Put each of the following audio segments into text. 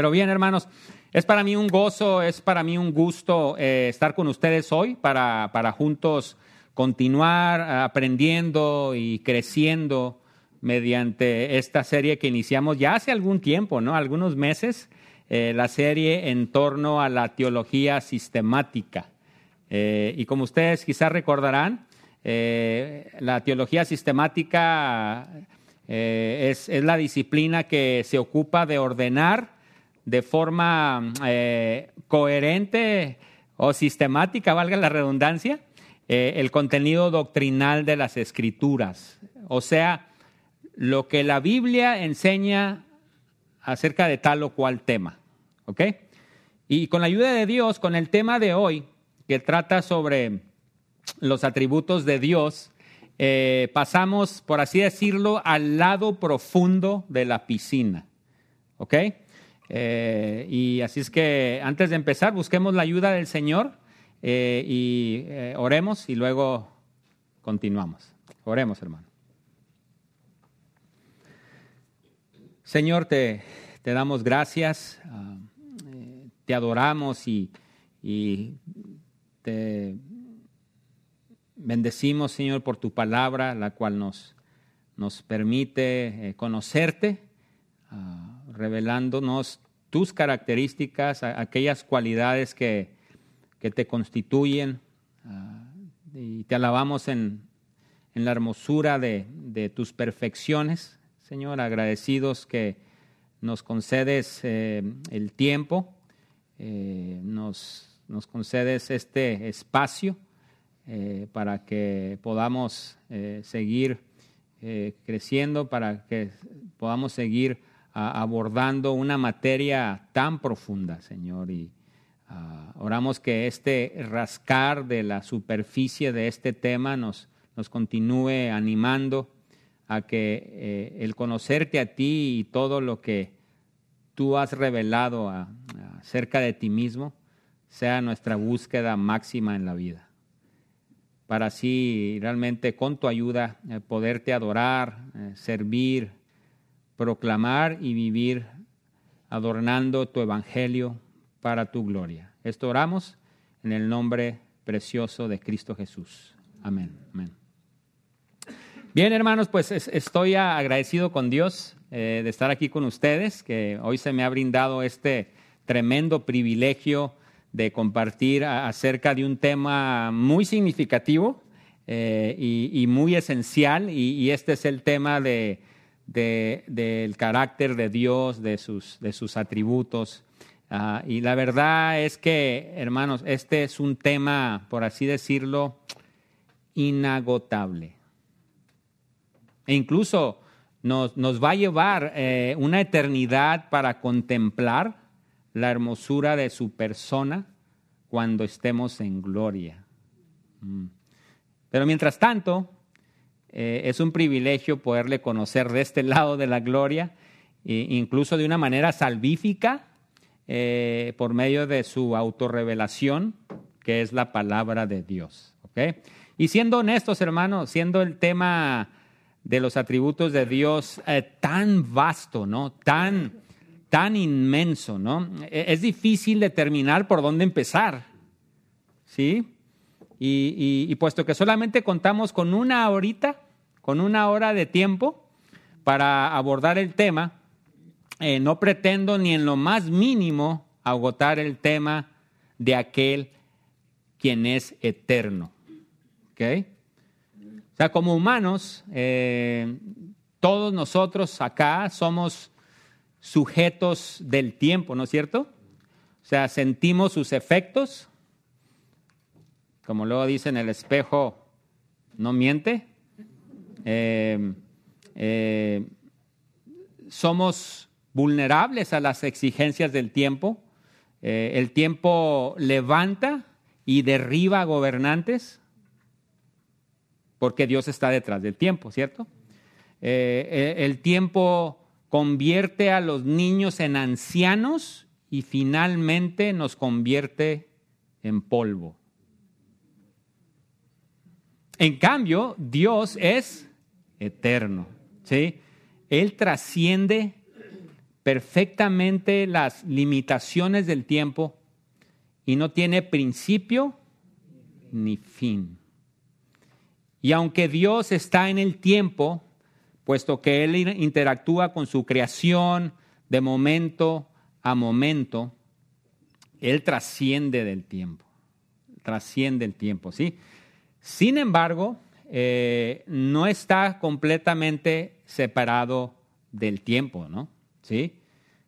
Pero bien, hermanos, es para mí un gozo, es para mí un gusto eh, estar con ustedes hoy para, para juntos continuar aprendiendo y creciendo mediante esta serie que iniciamos ya hace algún tiempo, ¿no? Algunos meses, eh, la serie en torno a la teología sistemática. Eh, y como ustedes quizás recordarán, la teología sistemática es, es la disciplina que se ocupa de ordenar de forma eh, coherente o sistemática, valga la redundancia, eh, el contenido doctrinal de las escrituras. O sea, lo que la Biblia enseña acerca de tal o cual tema. ¿Ok? Y con la ayuda de Dios, con el tema de hoy, que trata sobre los atributos de Dios, eh, pasamos, por así decirlo, al lado profundo de la piscina. ¿Ok? Eh, y así es que antes de empezar, busquemos la ayuda del Señor eh, y eh, oremos y luego continuamos. Oremos, hermano. Señor, te, te damos gracias, ah, te adoramos y, y, te bendecimos, Señor, por tu palabra, la cual nos, nos permite conocerte. Uh, revelándonos tus características, aquellas cualidades que, que te constituyen. Ah, y te alabamos en, en la hermosura de, de, tus perfecciones, Señor, agradecidos que nos concedes eh, el tiempo, eh, nos, nos, concedes este espacio eh, para que podamos seguir creciendo, para que podamos seguir abordando una materia tan profunda, Señor, y uh, oramos que este rascar de la superficie de este tema nos, nos continúe animando a que eh, el conocerte a ti y todo lo que tú has revelado acerca de ti mismo sea nuestra búsqueda máxima en la vida. Para así realmente con tu ayuda eh, poderte adorar, eh, servir, proclamar y vivir adornando tu evangelio para tu gloria. Esto oramos en el nombre precioso de Cristo Jesús. Amén. Amén. Bien, hermanos, pues estoy agradecido con Dios eh, de estar aquí con ustedes, que hoy se me ha brindado este tremendo privilegio de compartir acerca de un tema muy significativo eh, y, muy esencial, y este es el tema de del carácter de Dios, de sus, de sus atributos. Uh, y la verdad es que, hermanos, este es un tema, por así decirlo, inagotable. E incluso nos, nos va a llevar eh, una eternidad para contemplar la hermosura de su persona cuando estemos en gloria. Mm. Pero mientras tanto, eh, es un privilegio poderle conocer de este lado de la gloria, e incluso de una manera salvífica, eh, por medio de su autorrevelación, que es la palabra de Dios. Y siendo honestos, hermanos, siendo el tema de los atributos de Dios eh, tan vasto, ¿no? Tan, tan inmenso, ¿no? E, es difícil determinar por dónde empezar, ¿sí? Y, puesto que solamente contamos con una horita, con una hora de tiempo para abordar el tema, eh, no pretendo ni en lo más mínimo agotar el tema de aquel quien es eterno. ¿Ok? O sea, como humanos, eh, todos nosotros acá somos sujetos del tiempo, ¿no es cierto? O sea, sentimos sus efectos, como luego dice en el espejo, no miente. Eh, eh, somos vulnerables a las exigencias del tiempo. Eh, el tiempo levanta y derriba gobernantes porque Dios está detrás del tiempo, ¿cierto? el tiempo convierte a los niños en ancianos y finalmente nos convierte en polvo. En cambio, Dios es eterno, ¿sí? Él trasciende perfectamente las limitaciones del tiempo y no tiene principio ni fin. Y aunque Dios está en el tiempo, puesto que Él interactúa con su creación de momento a momento, Él trasciende del tiempo, trasciende el tiempo, ¿sí? Sin embargo, eh, no está completamente separado del tiempo, ¿no? ¿Sí?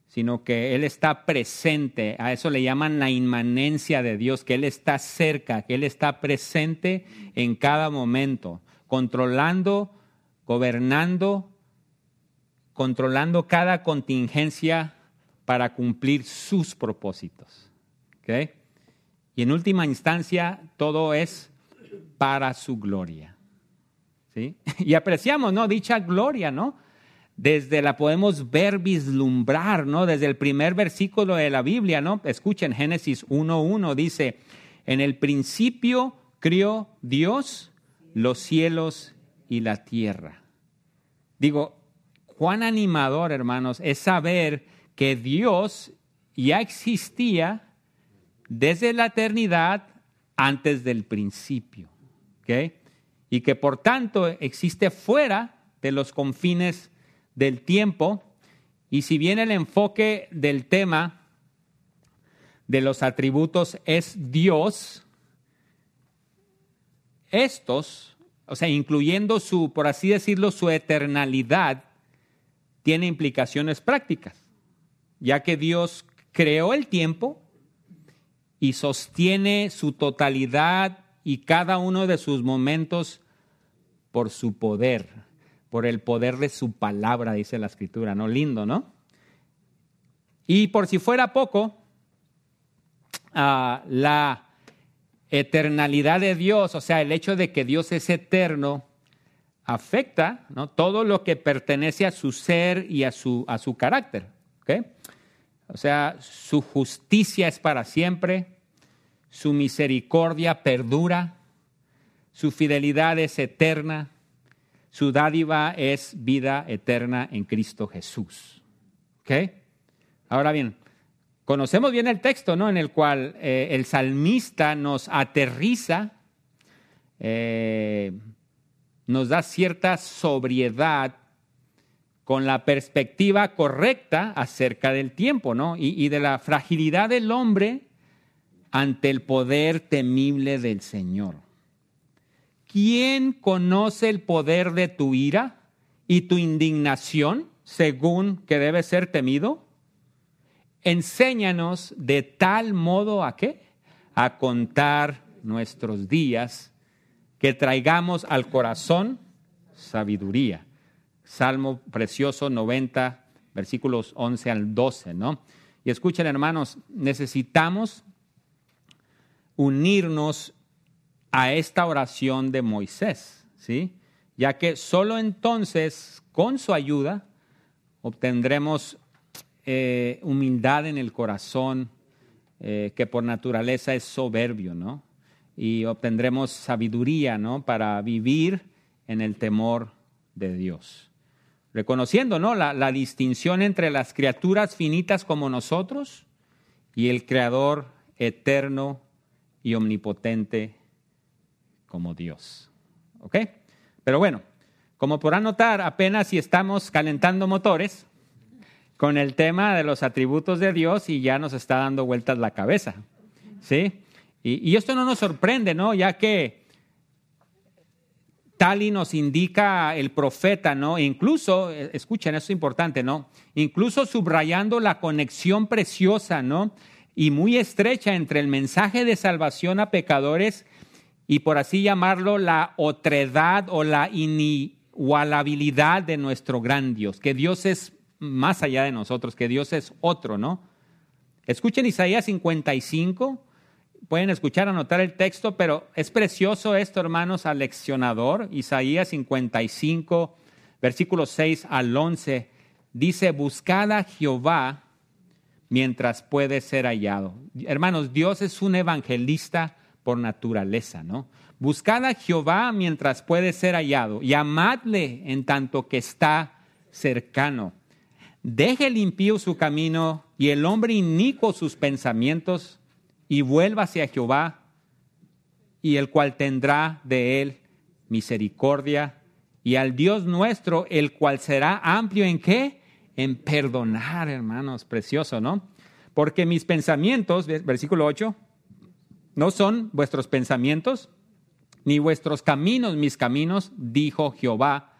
Sino que Él está presente, a eso le llaman la inmanencia de Dios, que Él está cerca, que Él está presente en cada momento, controlando, gobernando, controlando cada contingencia para cumplir sus propósitos. ¿okay? Y en última instancia, todo es para su gloria. ¿sí? Y apreciamos, ¿no? Dicha gloria, ¿no? Desde la podemos ver, vislumbrar, ¿no? Desde el primer versículo de la Biblia, ¿no? Escuchen, Génesis 1.1 dice, en el principio crió Dios los cielos y la tierra. Digo, cuán animador, hermanos, es saber que Dios ya existía desde la eternidad antes del principio. Y que por tanto existe fuera de los confines del tiempo. Y si bien el enfoque del tema de los atributos es Dios, estos, o sea, incluyendo su, por así decirlo, su eternalidad, tiene implicaciones prácticas, ya que Dios creó el tiempo y sostiene su totalidad y cada uno de sus momentos por su poder, por el poder de su palabra, dice la escritura, ¿no? Lindo, ¿no? Y por si fuera poco, ah, la eternalidad de Dios, o sea, el hecho de que Dios es eterno, afecta ¿no? todo lo que pertenece a su ser y a su, a su carácter. O sea, su justicia es para siempre, su misericordia perdura, su fidelidad es eterna, su dádiva es vida eterna en Cristo Jesús. Ahora bien, conocemos bien el texto, ¿no? En el cual eh, el salmista nos aterriza, eh, nos da cierta sobriedad con la perspectiva correcta acerca del tiempo, ¿no? y de la fragilidad del hombre ante el poder temible del Señor. ¿Quién conoce el poder de tu ira y tu indignación según que debe ser temido? Enséñanos de tal modo a qué? A contar nuestros días, que traigamos al corazón sabiduría. Salmo precioso 90, versículos 11 al 12, ¿no? Y escuchen, hermanos, necesitamos unirnos a esta oración de Moisés, ¿sí? Ya que solo entonces, con su ayuda, obtendremos eh, humildad en el corazón, eh, que por naturaleza es soberbio, ¿no? Y obtendremos sabiduría, ¿no? Para vivir en el temor de Dios. Reconociendo, ¿no? La, distinción entre las criaturas finitas como nosotros y el Creador eterno y omnipotente como Dios. ¿Ok? Pero bueno, como podrán notar, apenas si estamos calentando motores con el tema de los atributos de Dios y ya nos está dando vueltas la cabeza. ¿Sí? Y, y esto no nos sorprende, ¿no? Ya que tal y nos indica el profeta, ¿no? E incluso, eh, escuchen, eso es importante, ¿no? Incluso subrayando la conexión preciosa, ¿no? y muy estrecha entre el mensaje de salvación a pecadores y por así llamarlo la otredad o la inigualabilidad de nuestro gran Dios, que Dios es más allá de nosotros, que Dios es otro, ¿no? Escuchen Isaías 55, pueden escuchar, anotar el texto, pero es precioso esto, hermanos, aleccionador. Isaías 55, versículos 6 al 11, dice, buscad a Jehová mientras puede ser hallado. Hermanos, Dios es un evangelista por naturaleza, ¿no? Buscad a Jehová mientras puede ser hallado y amadle en tanto que está cercano. deje el impío su camino y el hombre inicuo sus pensamientos y vuelva hacia Jehová, y el cual tendrá de él misericordia, y al Dios nuestro, el cual será amplio en qué? En perdonar, hermanos, precioso, ¿no? Porque mis pensamientos, versículo 8, no son vuestros pensamientos, ni vuestros caminos mis caminos, dijo Jehová.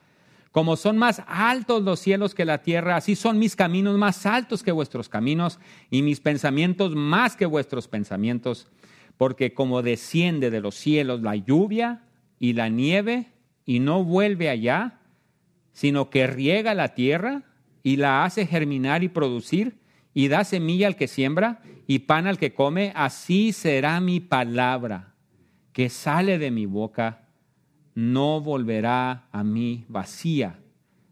Como son más altos los cielos que la tierra, así son mis caminos más altos que vuestros caminos y mis pensamientos más que vuestros pensamientos. Porque como desciende de los cielos la lluvia y la nieve y no vuelve allá, sino que riega la tierra y la hace germinar y producir y da semilla al que siembra y pan al que come, así será mi palabra que sale de mi boca, no volverá a mí vacía,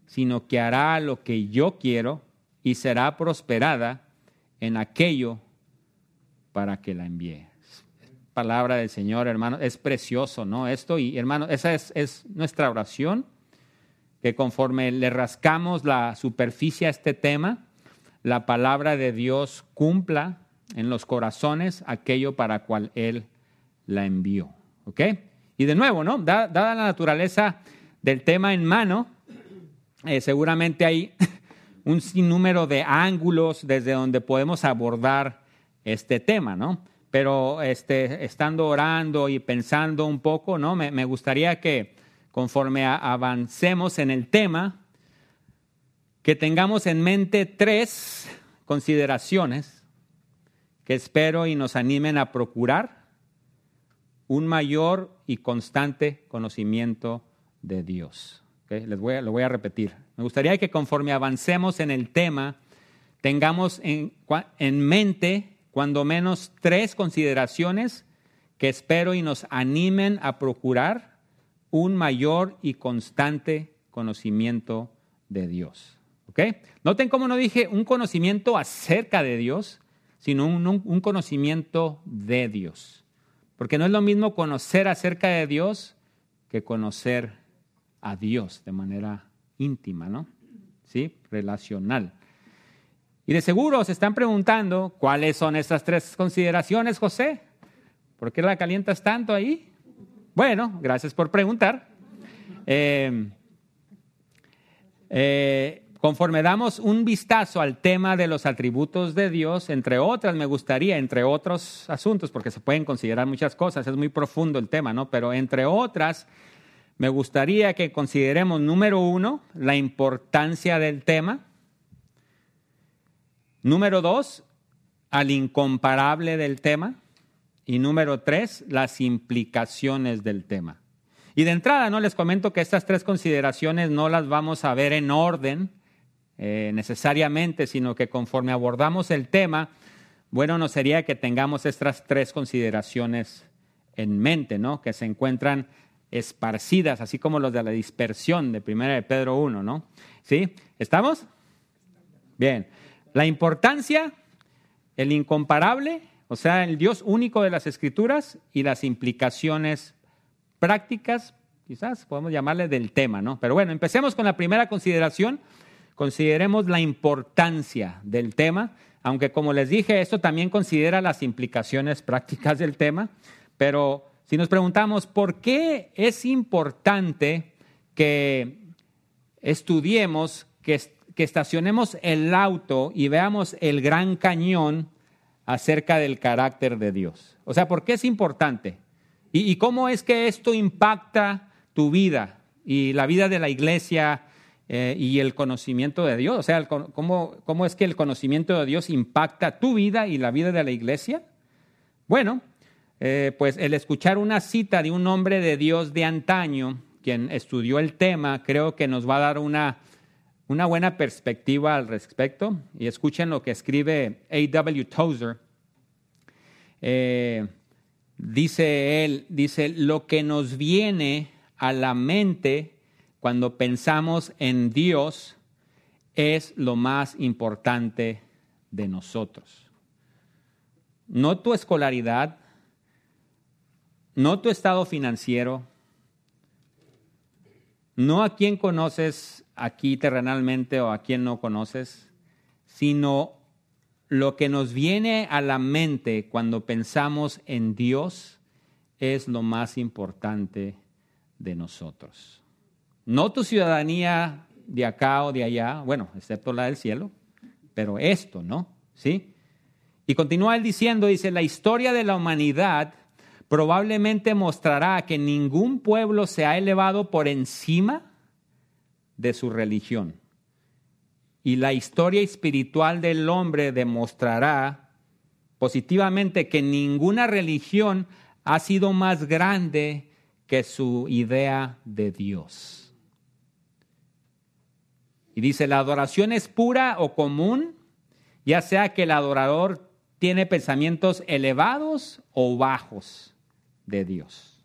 sino que hará lo que yo quiero y será prosperada en aquello para que la envíe. Palabra del Señor, hermano, es precioso, ¿no? Esto, y hermano, esa es, es nuestra oración, que conforme le rascamos la superficie a este tema, la palabra de Dios cumpla en los corazones aquello para cual Él la envió. ¿Ok? Y de nuevo, ¿no? Dada la naturaleza del tema en mano, eh, seguramente hay un sinnúmero de ángulos desde donde podemos abordar este tema, ¿no? Pero este, estando orando y pensando un poco, ¿no? Me, me gustaría que conforme avancemos en el tema, que tengamos en mente tres consideraciones que espero y nos animen a procurar un mayor y constante conocimiento de Dios. Les voy a, lo voy a repetir. Me gustaría que conforme avancemos en el tema, tengamos en, en mente cuando menos tres consideraciones que espero y nos animen a procurar un mayor y constante conocimiento de Dios. Noten cómo no dije un conocimiento acerca de Dios, sino un, conocimiento de Dios. Porque no es lo mismo conocer acerca de Dios que conocer a Dios de manera íntima, ¿no? ¿Sí? Relacional. Y de seguro se están preguntando cuáles son esas tres consideraciones, José. ¿Por qué la calientas tanto ahí? Bueno, gracias por preguntar. eh, eh Conforme damos un vistazo al tema de los atributos de Dios, entre otras, me gustaría, entre otros asuntos, porque se pueden considerar muchas cosas, es muy profundo el tema, ¿no? Pero entre otras, me gustaría que consideremos, número uno, la importancia del tema. Número dos, al incomparable del tema. Y número tres, las implicaciones del tema. Y de entrada, ¿no? Les comento que estas tres consideraciones no las vamos a ver en orden, eh, necesariamente, sino que conforme abordamos el tema, bueno, no sería que tengamos estas tres consideraciones en mente, ¿no? Que se encuentran esparcidas, así como los de la dispersión de 1 de Pedro 1, ¿no? ¿Sí? ¿Estamos? Bien. La importancia, el incomparable, o sea, el Dios único de las Escrituras y las implicaciones prácticas, quizás podemos llamarle del tema, ¿no? Pero bueno, empecemos con la primera consideración Consideremos la importancia del tema, aunque como les dije, esto también considera las implicaciones prácticas del tema, pero si nos preguntamos por qué es importante que estudiemos, que, estacionemos el auto y veamos el gran cañón acerca del carácter de Dios. O sea, ¿por qué es importante? ¿Y, y cómo es que esto impacta tu vida y la vida de la iglesia eh, y el conocimiento de Dios. O sea, ¿cómo, ¿cómo es que el conocimiento de Dios impacta tu vida y la vida de la iglesia? Bueno, eh, pues el escuchar una cita de un hombre de Dios de antaño, quien estudió el tema, creo que nos va a dar una, una buena perspectiva al respecto. Y escuchen lo que escribe A.W. Tozer. Eh, dice él, dice, lo que nos viene a la mente cuando pensamos en Dios es lo más importante de nosotros. No tu escolaridad, no tu estado financiero, no a quién conoces aquí terrenalmente o a quién no conoces, sino lo que nos viene a la mente cuando pensamos en Dios es lo más importante de nosotros. No tu ciudadanía de acá o de allá, bueno, excepto la del cielo, pero esto, ¿no? ¿Sí? Y continúa él diciendo, dice, la historia de la humanidad probablemente mostrará que ningún pueblo se ha elevado por encima de su religión. Y la historia espiritual del hombre demostrará positivamente que ninguna religión ha sido más grande que su idea de Dios. Y dice, la adoración es pura o común, ya sea que el adorador tiene pensamientos elevados o bajos de Dios.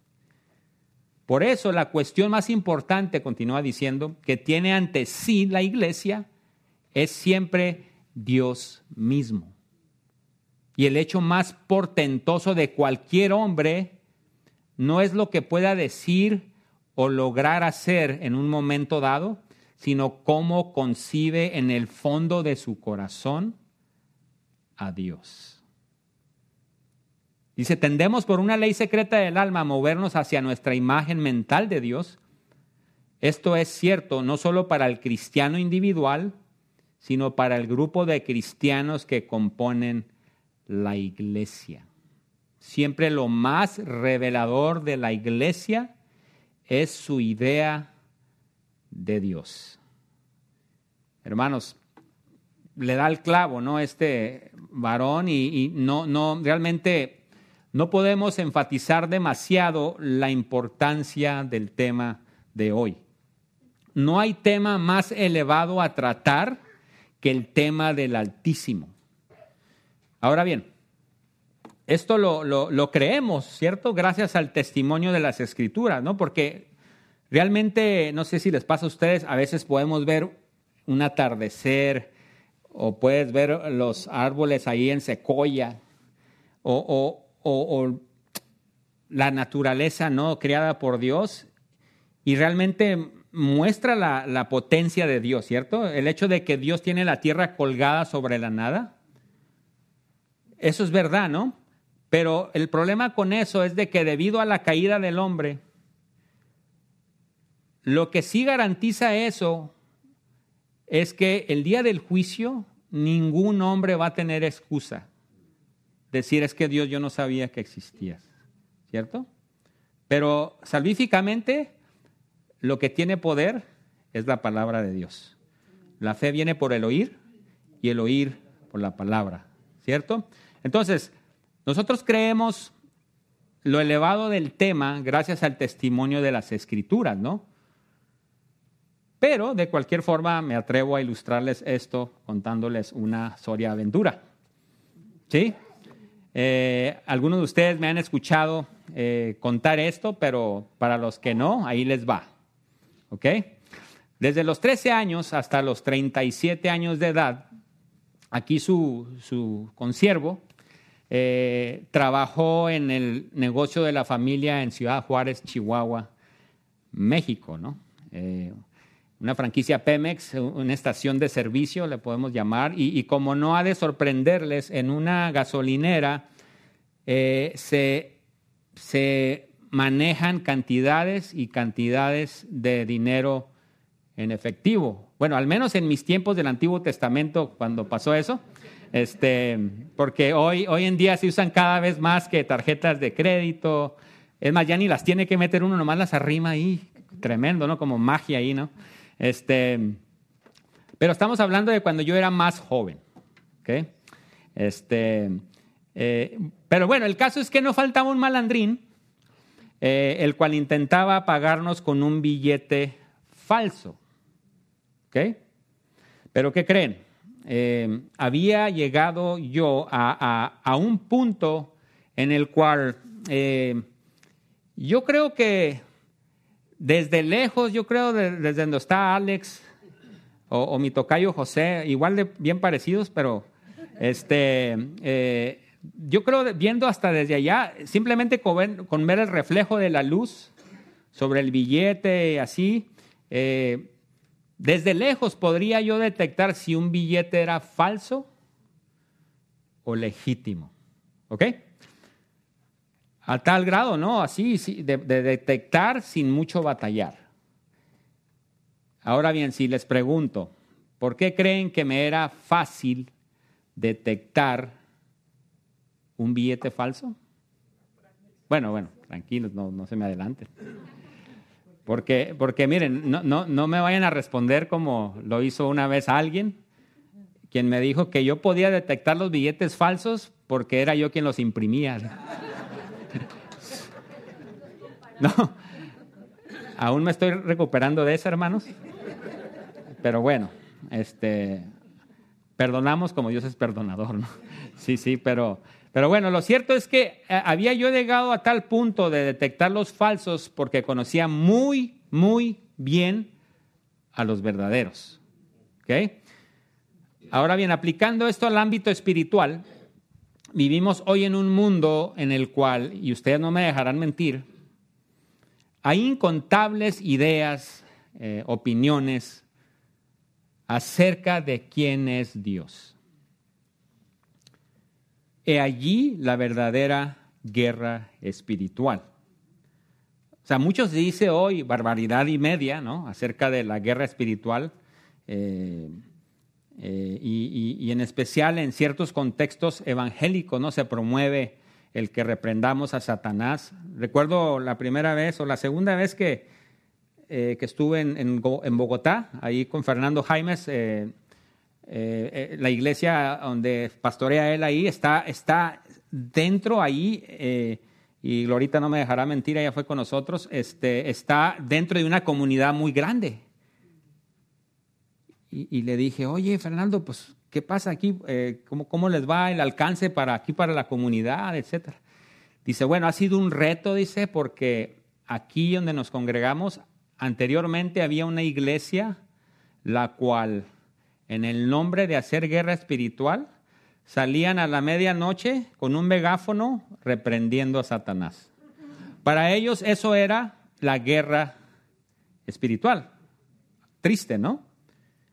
Por eso la cuestión más importante, continúa diciendo, que tiene ante sí la iglesia es siempre Dios mismo. Y el hecho más portentoso de cualquier hombre no es lo que pueda decir o lograr hacer en un momento dado, sino cómo concibe en el fondo de su corazón a Dios. Dice, tendemos por una ley secreta del alma a movernos hacia nuestra imagen mental de Dios. Esto es cierto no solo para el cristiano individual, sino para el grupo de cristianos que componen la iglesia. Siempre lo más revelador de la iglesia es su idea de Dios. Hermanos, le da el clavo, ¿no? Este varón y, no, no, realmente no podemos enfatizar demasiado la importancia del tema de hoy. No hay tema más elevado a tratar que el tema del Altísimo. Ahora bien, esto lo, lo, creemos, ¿cierto? Gracias al testimonio de las escrituras, ¿no? Porque realmente, no sé si les pasa a ustedes, a veces podemos ver un atardecer o puedes ver los árboles ahí en secoya o, la naturaleza, ¿no? Creada por Dios y realmente muestra la, potencia de Dios, ¿cierto? El hecho de que Dios tiene la tierra colgada sobre la nada. Eso es verdad, ¿no? Pero el problema con eso es de que debido a la caída del hombre, lo que sí garantiza eso es que el día del juicio ningún hombre va a tener excusa. Decir es que Dios yo no sabía que existías, ¿cierto? Pero salvíficamente lo que tiene poder es la palabra de Dios. La fe viene por el oír y el oír por la palabra, ¿cierto? Entonces, nosotros creemos lo elevado del tema gracias al testimonio de las escrituras, ¿no? Pero de cualquier forma me atrevo a ilustrarles esto contándoles una soria aventura. ¿Sí? Eh, algunos de ustedes me han escuchado eh, contar esto, pero para los que no, ahí les va. ¿ok? Desde los 13 años hasta los 37 años de edad, aquí su, su consiervo eh, trabajó en el negocio de la familia en Ciudad Juárez, Chihuahua, México, ¿no? Una franquicia Pemex, una estación de servicio, le podemos llamar, y, como no ha de sorprenderles, en una gasolinera eh, se, se manejan cantidades y cantidades de dinero en efectivo. Bueno, al menos en mis tiempos del Antiguo Testamento, cuando pasó eso, este, porque hoy, hoy en día se usan cada vez más que tarjetas de crédito. Es más, ya ni las tiene que meter uno, nomás las arrima ahí. Tremendo, ¿no? Como magia ahí, ¿no? Este, pero estamos hablando de cuando yo era más joven. ¿ok? Este, eh, pero bueno, el caso es que no faltaba un malandrín eh, el cual intentaba pagarnos con un billete falso. ¿Ok? Pero ¿qué creen? Eh, había llegado yo a, un punto en el cual yo creo que desde lejos, yo creo desde donde está Alex o, mi tocayo José, igual de bien parecidos, pero este, yo creo, viendo hasta desde allá, simplemente con ver, el reflejo de la luz sobre el billete así, eh, Desde lejos podría yo detectar si un billete era falso o legítimo. ¿Ok? A tal grado, ¿no? Así, de, de detectar sin mucho batallar. Ahora bien, si les pregunto, ¿por qué creen que me era fácil detectar un billete falso? Bueno, bueno, tranquilos, no, no se me adelanten. Porque, porque miren, no, no, no me vayan a responder como lo hizo una vez alguien, quien me dijo que yo podía detectar los billetes falsos porque era yo quien los imprimía. No, aún me estoy recuperando de eso, hermanos. Pero bueno, este, perdonamos como Dios es perdonador, ¿no? Sí, sí, pero, pero bueno, lo cierto es que eh, había yo llegado a tal punto de detectar los falsos porque conocía muy, muy bien a los verdaderos. ¿Ok? Ahora bien, aplicando esto al ámbito espiritual, vivimos hoy en un mundo en el cual, y ustedes no me dejarán mentir, hay incontables ideas, eh, opiniones acerca de quién es Dios. He allí la verdadera guerra espiritual. O sea, muchos dicen hoy barbaridad y media, ¿no? Acerca de la guerra espiritual. Eh, eh, y, en especial en ciertos contextos evangélicos, ¿no? Se promueve el que reprendamos a Satanás. Recuerdo la primera vez o la segunda vez que, eh, que estuve en, Bogotá, ahí con Fernando Jaimes, eh, eh, la iglesia donde pastorea él ahí está, está dentro ahí, y Glorita no me dejará mentir, ella fue con nosotros, este, está dentro de una comunidad muy grande. Y, y le dije, oye, Fernando, pues ¿Qué pasa aquí? Eh, ¿cómo, les va el alcance para aquí, para la comunidad, etcétera? Dice, bueno, ha sido un reto, dice, porque aquí donde nos congregamos, anteriormente había una iglesia la cual, en el nombre de hacer guerra espiritual, salían a la medianoche con un megáfono reprendiendo a Satanás. Para ellos eso era la guerra espiritual. Triste, ¿no?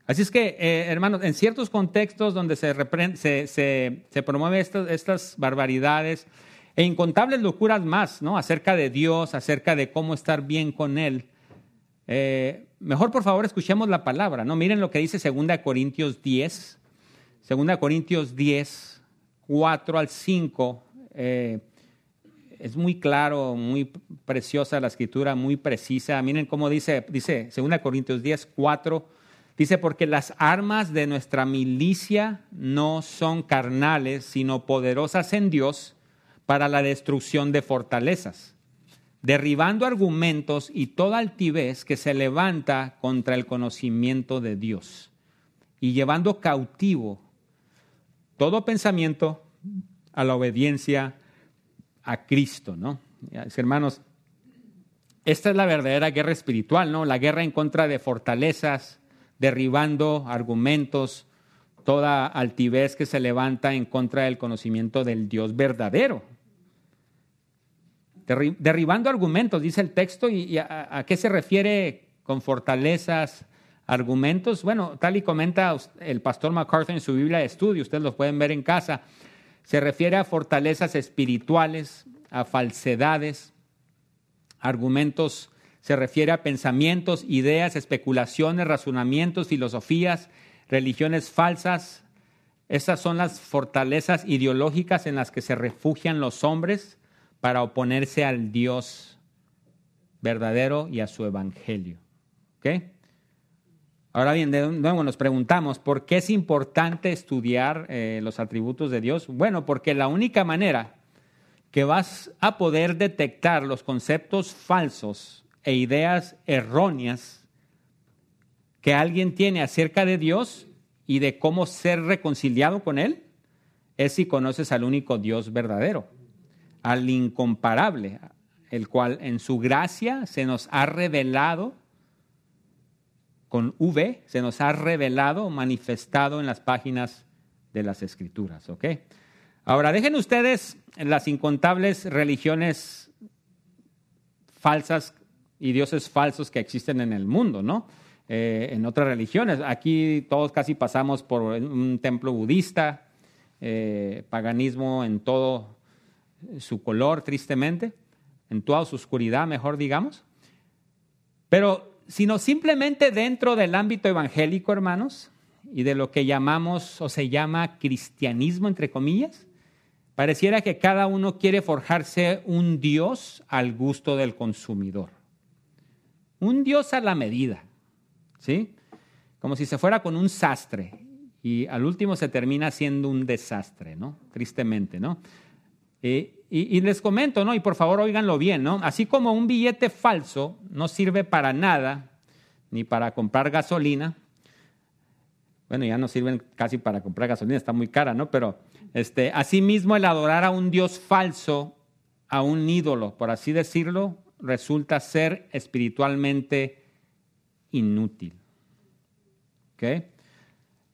Así es que, eh, hermanos, en ciertos contextos donde se, promueven estas, barbaridades e incontables locuras más, ¿no? Acerca de Dios, acerca de cómo estar bien con Él. Eh, mejor, por favor, escuchemos la palabra, ¿no? Miren lo que dice 2 Corintios 10, 2 Corintios 10, 4 al 5. Eh, es muy claro, muy preciosa la escritura, muy precisa. Miren cómo dice, dice 2 Corintios 10, 4 Dice, porque las armas de nuestra milicia no son carnales, sino poderosas en Dios para la destrucción de fortalezas, derribando argumentos y toda altivez que se levanta contra el conocimiento de Dios y llevando cautivo todo pensamiento a la obediencia a Cristo, ¿no? Hermanos, esta es la verdadera guerra espiritual, ¿no? La guerra en contra de fortalezas, derribando argumentos, toda altivez que se levanta en contra del conocimiento del Dios verdadero. Derribando argumentos, dice el texto, y, a, qué se refiere con fortalezas, argumentos? Bueno, tal y comenta el pastor MacArthur en su Biblia de estudio, ustedes lo pueden ver en casa, se refiere a fortalezas espirituales, a falsedades, argumentos se refiere a pensamientos, ideas, especulaciones, razonamientos, filosofías, religiones falsas. Esas son las fortalezas ideológicas en las que se refugian los hombres para oponerse al Dios verdadero y a su evangelio. Ahora bien, de nuevo nos preguntamos, ¿por qué es importante estudiar eh, los atributos de Dios? Bueno, porque la única manera que vas a poder detectar los conceptos falsos e ideas erróneas que alguien tiene acerca de Dios y de cómo ser reconciliado con Él, es si conoces al único Dios verdadero, al incomparable, el cual en su gracia se nos ha revelado, con V, se nos ha revelado, manifestado en las páginas de las Escrituras. ¿ok? Ahora, dejen ustedes las incontables religiones falsas y dioses falsos que existen en el mundo, ¿no? eh, en otras religiones. Aquí todos casi pasamos por un templo budista, eh, paganismo en todo su color, tristemente, en toda su oscuridad, mejor digamos. Pero sino simplemente dentro del ámbito evangélico, hermanos, y de lo que llamamos o se llama cristianismo, entre comillas, pareciera que cada uno quiere forjarse un Dios al gusto del consumidor. Un Dios a la medida, ¿sí? Como si se fuera con un sastre y al último se termina siendo un desastre, ¿no? Tristemente, ¿no? Eh, y, les comento, ¿no? Y por favor oíganlo bien, ¿no? Así como un billete falso no sirve para nada, ni para comprar gasolina, bueno, ya no sirven casi para comprar gasolina, está muy cara, ¿no? Pero este, asimismo el adorar a un Dios falso, a un ídolo, por así decirlo, resulta ser espiritualmente inútil.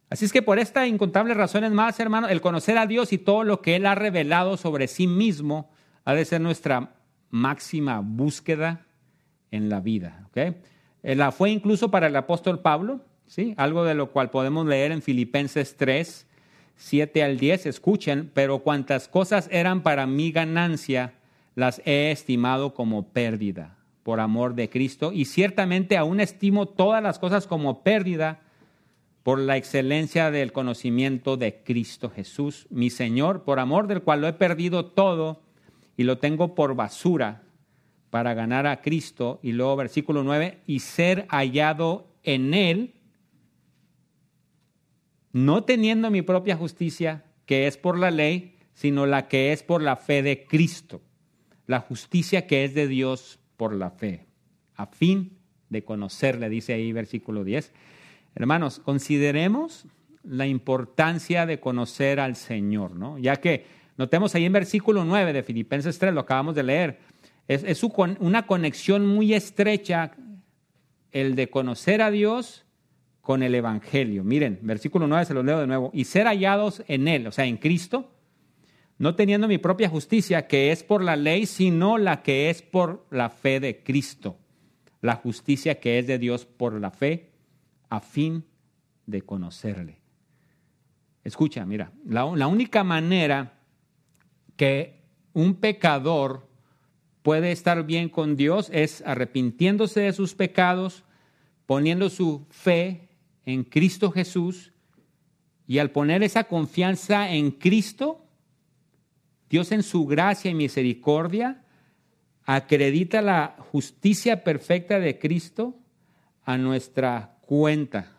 Así es que por estas incontables razones más, hermano, el conocer a Dios y todo lo que Él ha revelado sobre sí mismo ha de ser nuestra máxima búsqueda en la vida. Eh, la fue incluso para el apóstol Pablo, ¿sí? algo de lo cual podemos leer en Filipenses 3, 7 al 10. Escuchen, pero cuantas cosas eran para mi ganancia, las he estimado como pérdida por amor de Cristo y ciertamente aún estimo todas las cosas como pérdida por la excelencia del conocimiento de Cristo Jesús, mi Señor, por amor del cual lo he perdido todo y lo tengo por basura para ganar a Cristo. Y luego versículo 9, y ser hallado en Él, no teniendo mi propia justicia, que es por la ley, sino la que es por la fe de Cristo, la justicia que es de Dios por la fe, a fin de conocerle, dice ahí versículo 10 Hermanos, consideremos la importancia de conocer al Señor, ¿no? Ya que notemos ahí en versículo 9 de Filipenses 3, lo acabamos de leer, es, es una conexión muy estrecha el de conocer a Dios con el Evangelio. Miren, versículo 9 se lo leo de nuevo, y ser hallados en Él, o sea, en Cristo, no teniendo mi propia justicia, que es por la ley, sino la que es por la fe de Cristo, la justicia que es de Dios por la fe a fin de conocerle. Escucha, mira, la, única manera que un pecador puede estar bien con Dios es arrepintiéndose de sus pecados, poniendo su fe en Cristo Jesús y al poner esa confianza en Cristo, Dios en su gracia y misericordia acredita la justicia perfecta de Cristo a nuestra cuenta,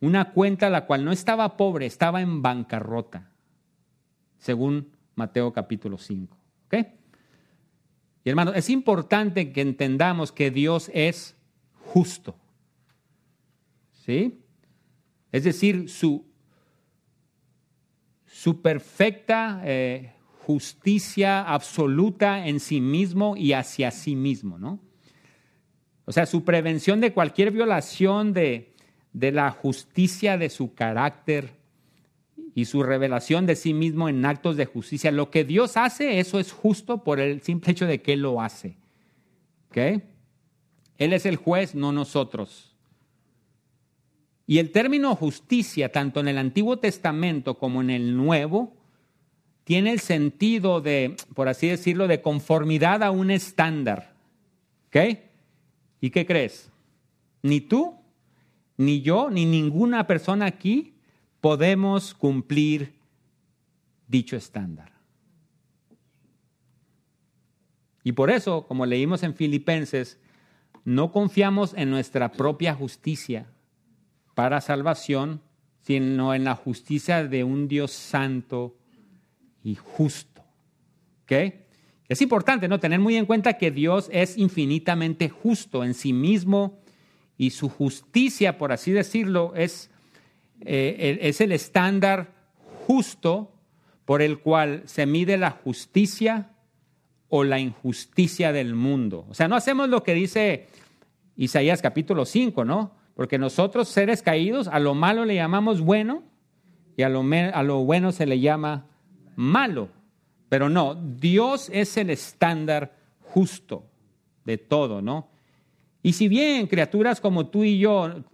una cuenta la cual no estaba pobre, estaba en bancarrota, según Mateo capítulo 5. ¿Ok? Y hermano, es importante que entendamos que Dios es justo. ¿Sí? Es decir, su, su perfecta eh, justicia absoluta en sí mismo y hacia sí mismo, ¿no? O sea, su prevención de cualquier violación de, la justicia de su carácter y su revelación de sí mismo en actos de justicia. Lo que Dios hace, eso es justo por el simple hecho de que Él lo hace. ¿Ok? Él es el juez, no nosotros. Y el término justicia, tanto en el Antiguo Testamento como en el Nuevo, tiene el sentido de, por así decirlo, de conformidad a un estándar. ¿Ok? ¿Y qué crees? Ni tú, ni yo, ni ninguna persona aquí podemos cumplir dicho estándar. Y por eso, como leímos en Filipenses, no confiamos en nuestra propia justicia para salvación, sino en la justicia de un Dios santo y justo. ¿Ok? Es importante ¿no? tener muy en cuenta que Dios es infinitamente justo en sí mismo y su justicia, por así decirlo, es, eh, es el estándar justo por el cual se mide la justicia o la injusticia del mundo. O sea, no hacemos lo que dice Isaías capítulo 5, ¿no? Porque nosotros, seres caídos, a lo malo le llamamos bueno y a lo, a lo bueno se le llama malo. Pero no, Dios es el estándar justo de todo, ¿no? Y si bien criaturas como tú y yo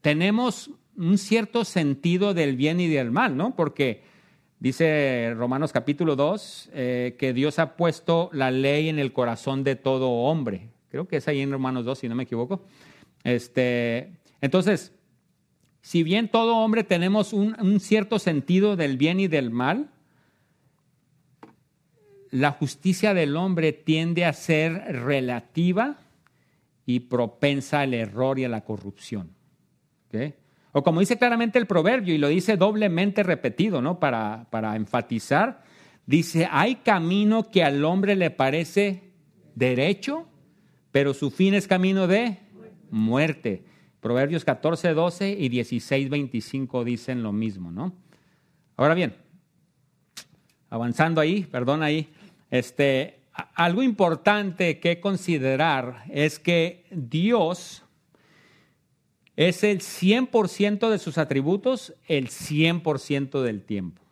tenemos un cierto sentido del bien y del mal, ¿no? Porque dice Romanos capítulo 2 eh, que Dios ha puesto la ley en el corazón de todo hombre. Creo que es ahí en Romanos 2, si no me equivoco. Este, entonces, si bien todo hombre tenemos un cierto sentido del bien y del mal, la justicia del hombre tiende a ser relativa y propensa al error y a la corrupción. O como dice claramente el proverbio, y lo dice doblemente repetido, ¿no? Para, para enfatizar, dice, hay camino que al hombre le parece derecho, pero su fin es camino de muerte. Proverbios 14, 12 y 16, 25 dicen lo mismo, ¿no? Ahora bien, avanzando ahí, perdón ahí, este, algo importante que considerar es que Dios es el 100% de sus atributos el 100% del tiempo.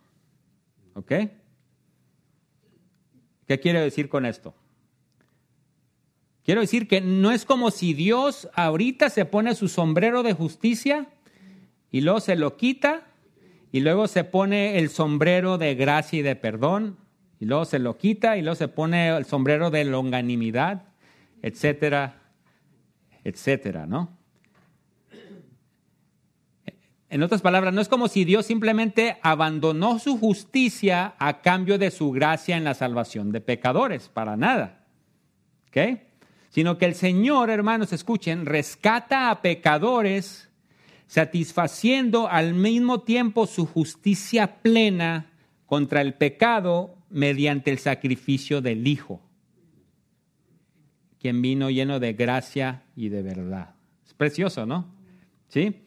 ¿Ok? ¿Qué quiero decir con esto? Quiero decir que no es como si Dios ahorita se pone su sombrero de justicia y luego se lo quita y luego se pone el sombrero de gracia y de perdón y luego se lo quita y luego se pone el sombrero de longanimidad, etcétera, etcétera, ¿no? En otras palabras, no es como si Dios simplemente abandonó su justicia a cambio de su gracia en la salvación de pecadores, para nada. ¿Ok? Sino que el Señor, hermanos, escuchen, rescata a pecadores satisfaciendo al mismo tiempo su justicia plena contra el pecado mediante el sacrificio del Hijo, quien vino lleno de gracia y de verdad. Es precioso, ¿no? ¿Sí?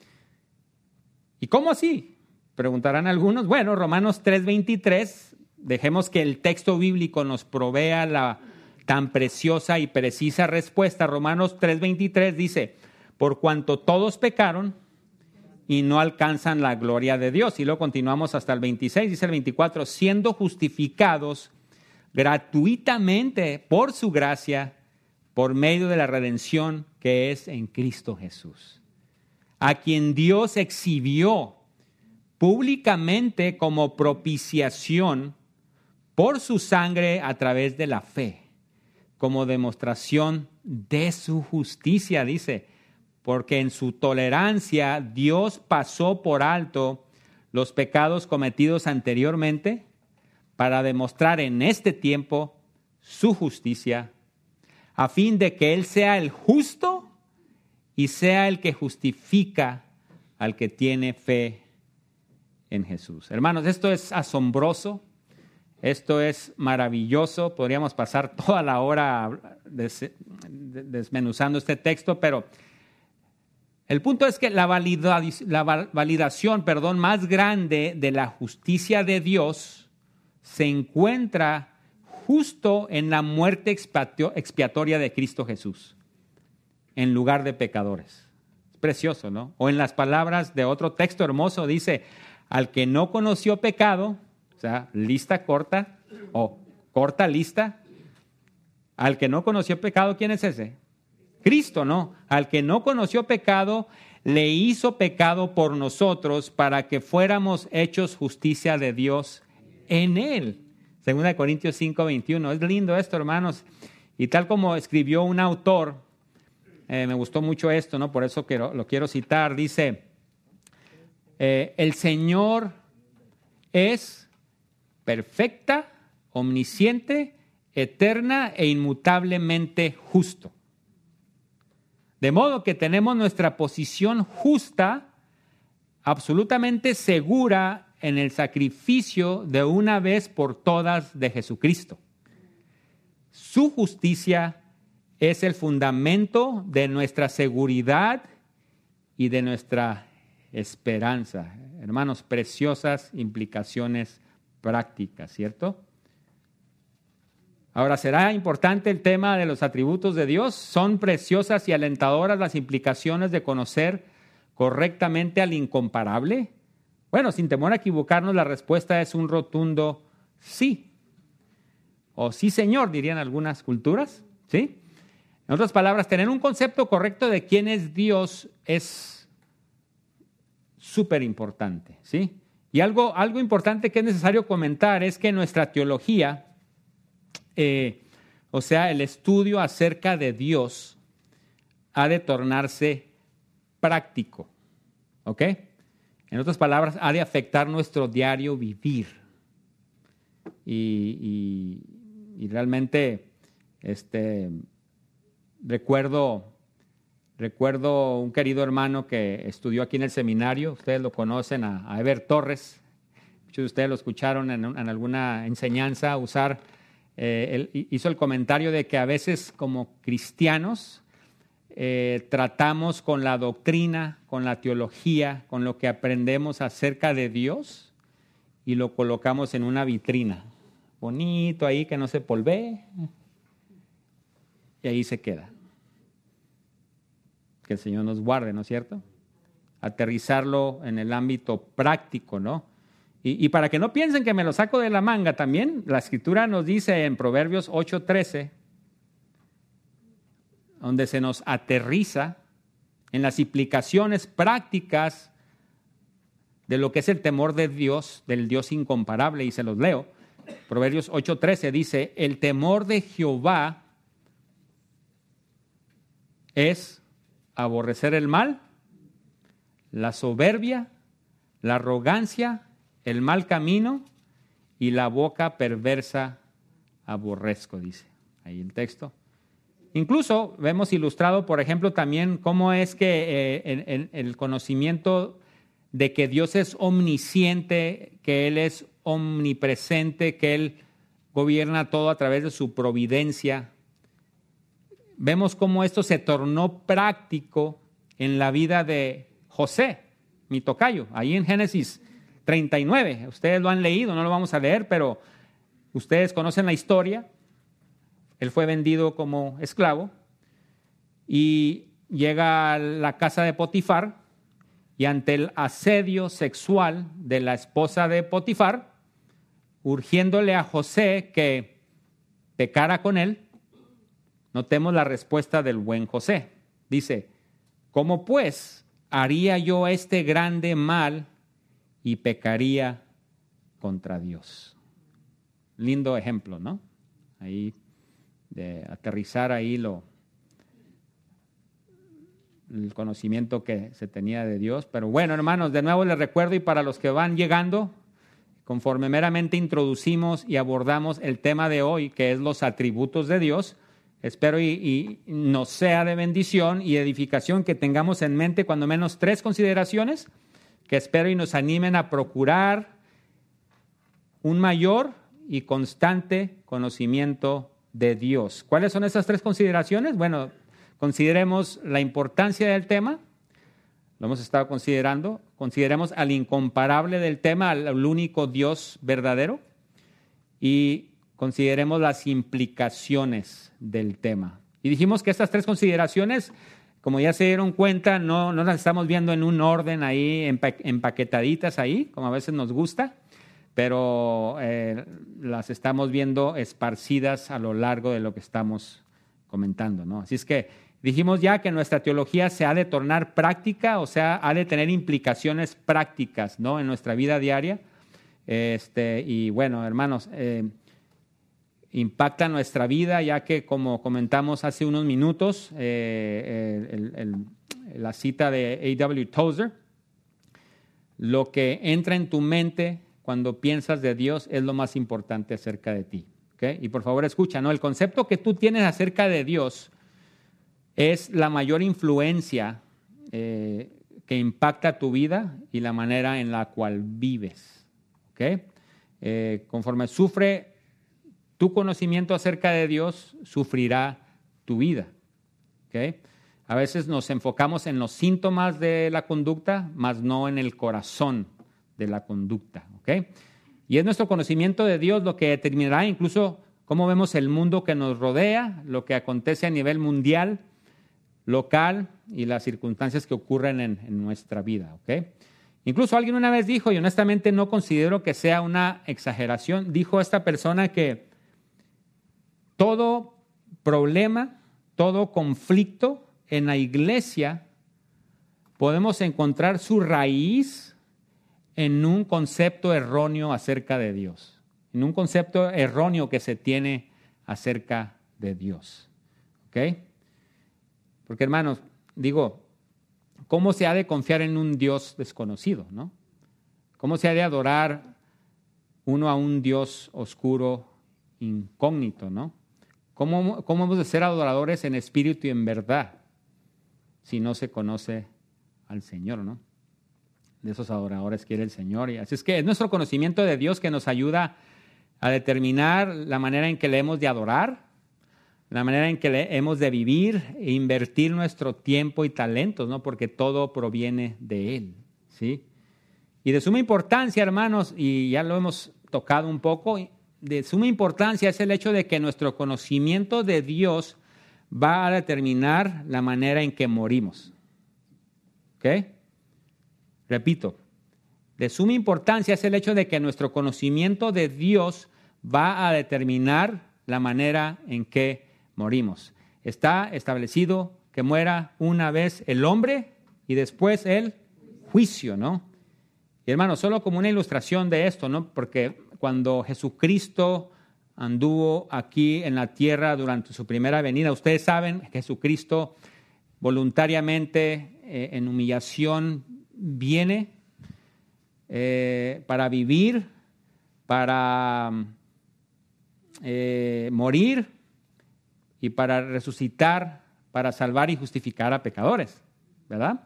¿Y cómo así? Preguntarán algunos. Bueno, Romanos 3:23, dejemos que el texto bíblico nos provea la tan preciosa y precisa respuesta. Romanos 3:23 dice, por cuanto todos pecaron, y no alcanzan la gloria de Dios. Y luego continuamos hasta el 26, dice el 24, siendo justificados gratuitamente por su gracia, por medio de la redención que es en Cristo Jesús, a quien Dios exhibió públicamente como propiciación por su sangre a través de la fe, como demostración de su justicia, dice porque en su tolerancia Dios pasó por alto los pecados cometidos anteriormente para demostrar en este tiempo su justicia, a fin de que Él sea el justo y sea el que justifica al que tiene fe en Jesús. Hermanos, esto es asombroso, esto es maravilloso, podríamos pasar toda la hora desmenuzando este texto, pero el punto es que la, validación perdón, más grande de la justicia de Dios se encuentra justo en la muerte expiatoria de Cristo Jesús, en lugar de pecadores. Es precioso, ¿no? O en las palabras de otro texto hermoso dice, al que no conoció pecado, sea, lista corta, o corta lista, al que no conoció pecado, ¿quién es ese? Cristo, ¿no? Al que no conoció pecado, le hizo pecado por nosotros para que fuéramos hechos justicia de Dios en él. Segunda Corintios 5, 21. Es lindo esto, hermanos. Y tal como escribió un autor, eh, me gustó mucho esto, ¿no? Por eso quiero, lo quiero citar. Dice, eh, el Señor es perfecta, omnisciente, eterna e inmutablemente justo. De modo que tenemos nuestra posición justa, absolutamente segura en el sacrificio de una vez por todas de Jesucristo. Su justicia es el fundamento de nuestra seguridad y de nuestra esperanza. Hermanos, preciosas implicaciones prácticas, ¿cierto? Ahora, ¿será importante el tema de los atributos de Dios? ¿Son preciosas y alentadoras las implicaciones de conocer correctamente al incomparable? Bueno, sin temor a equivocarnos, la respuesta es un rotundo sí. O sí, Señor, dirían algunas culturas. ¿Sí? En otras palabras, tener un concepto correcto de quién es Dios es súper importante, ¿sí? Y algo, algo importante que es necesario comentar es que nuestra teología, eh, o sea, el estudio acerca de Dios, ha de tornarse práctico, ¿ok? En otras palabras, ha de afectar nuestro diario vivir. Y, y realmente, este, recuerdo Recuerdo un querido hermano que estudió aquí en el seminario, ustedes lo conocen, a, Ever Torres, muchos de ustedes lo escucharon en, alguna enseñanza usar, eh, hizo el comentario de que a veces como cristianos eh, tratamos con la doctrina, con la teología, con lo que aprendemos acerca de Dios y lo colocamos en una vitrina, bonito ahí que no se polvee, y ahí se queda que el Señor nos guarde, ¿no es cierto? Aterrizarlo en el ámbito práctico, ¿no? Y, para que no piensen que me lo saco de la manga también, la escritura nos dice en Proverbios 8:13, donde se nos aterriza en las implicaciones prácticas de lo que es el temor de Dios, del Dios incomparable, y se los leo. Proverbios 8:13 dice, el temor de Jehová es aborrecer el mal, la soberbia, la arrogancia, el mal camino y la boca perversa aborrezco, dice ahí el texto. Incluso vemos ilustrado, por ejemplo, también cómo es que eh, el conocimiento de que Dios es omnisciente, que Él es omnipresente, que Él gobierna todo a través de su providencia, vemos cómo esto se tornó práctico en la vida de José, mi tocayo, ahí en Génesis 39. Ustedes lo han leído, no lo vamos a leer, pero ustedes conocen la historia. Él fue vendido como esclavo y llega a la casa de Potifar y ante el asedio sexual de la esposa de Potifar, urgiéndole a José que pecara con él, Notemos la respuesta del buen José. Dice, ¿cómo pues haría yo este grande mal y pecaría contra Dios? Lindo ejemplo, ¿no? Ahí, de aterrizar ahí lo, el conocimiento que se tenía de Dios. Pero bueno, hermanos, de nuevo les recuerdo y para los que van llegando, conforme meramente introducimos y abordamos el tema de hoy, que es los atributos de Dios, Espero y, nos sea de bendición y edificación que tengamos en mente cuando menos tres consideraciones que espero y nos animen a procurar un mayor y constante conocimiento de Dios. ¿Cuáles son esas tres consideraciones? Bueno, consideremos la importancia del tema, lo hemos estado considerando, consideremos al incomparable del tema, al único Dios verdadero, y consideremos las implicaciones del tema. Y dijimos que estas tres consideraciones, como ya se dieron cuenta, no, no las estamos viendo en un orden ahí, empaquetaditas ahí, como a veces nos gusta, pero eh, las estamos viendo esparcidas a lo largo de lo que estamos comentando. ¿no? Así es que dijimos ya que nuestra teología se ha de tornar práctica, o sea, ha de tener implicaciones prácticas ¿no? en nuestra vida diaria. Este, y bueno, hermanos, eh, impacta nuestra vida, ya que como comentamos hace unos minutos, eh, la cita de A.W. Tozer, lo que entra en tu mente cuando piensas de Dios es lo más importante acerca de ti. Y por favor escucha, ¿no? el concepto que tú tienes acerca de Dios es la mayor influencia eh, que impacta tu vida y la manera en la cual vives. Eh, conforme sufre tu conocimiento acerca de Dios sufrirá tu vida. A veces nos enfocamos en los síntomas de la conducta, más no en el corazón de la conducta. Y es nuestro conocimiento de Dios lo que determinará incluso cómo vemos el mundo que nos rodea, lo que acontece a nivel mundial, local y las circunstancias que ocurren en, nuestra vida. Incluso alguien una vez dijo, y honestamente no considero que sea una exageración, dijo esta persona que todo problema, todo conflicto en la iglesia podemos encontrar su raíz en un concepto erróneo acerca de Dios, en un concepto erróneo que se tiene acerca de Dios. ¿Ok? Porque hermanos, digo, ¿cómo se ha de confiar en un Dios desconocido? ¿no? ¿Cómo se ha de adorar uno a un Dios oscuro, incógnito? ¿no? ¿Cómo, ¿Cómo hemos de ser adoradores en espíritu y en verdad si no se conoce al Señor? ¿no? De esos adoradores quiere el Señor. Y así es que es nuestro conocimiento de Dios que nos ayuda a determinar la manera en que le hemos de adorar, la manera en que le hemos de vivir e invertir nuestro tiempo y talentos, ¿no? Porque todo proviene de Él, ¿sí? Y de suma importancia, hermanos, y ya lo hemos tocado un poco, de suma importancia es el hecho de que nuestro conocimiento de Dios va a determinar la manera en que morimos. ¿Ok? Repito, de suma importancia es el hecho de que nuestro conocimiento de Dios va a determinar la manera en que morimos. Está establecido que muera una vez el hombre y después el juicio, ¿no? Y hermano, solo como una ilustración de esto, ¿no? Porque cuando Jesucristo anduvo aquí en la tierra durante su primera venida, ustedes saben, Jesucristo voluntariamente eh, en humillación viene eh, para vivir, para eh, morir y para resucitar, para salvar y justificar a pecadores, ¿verdad?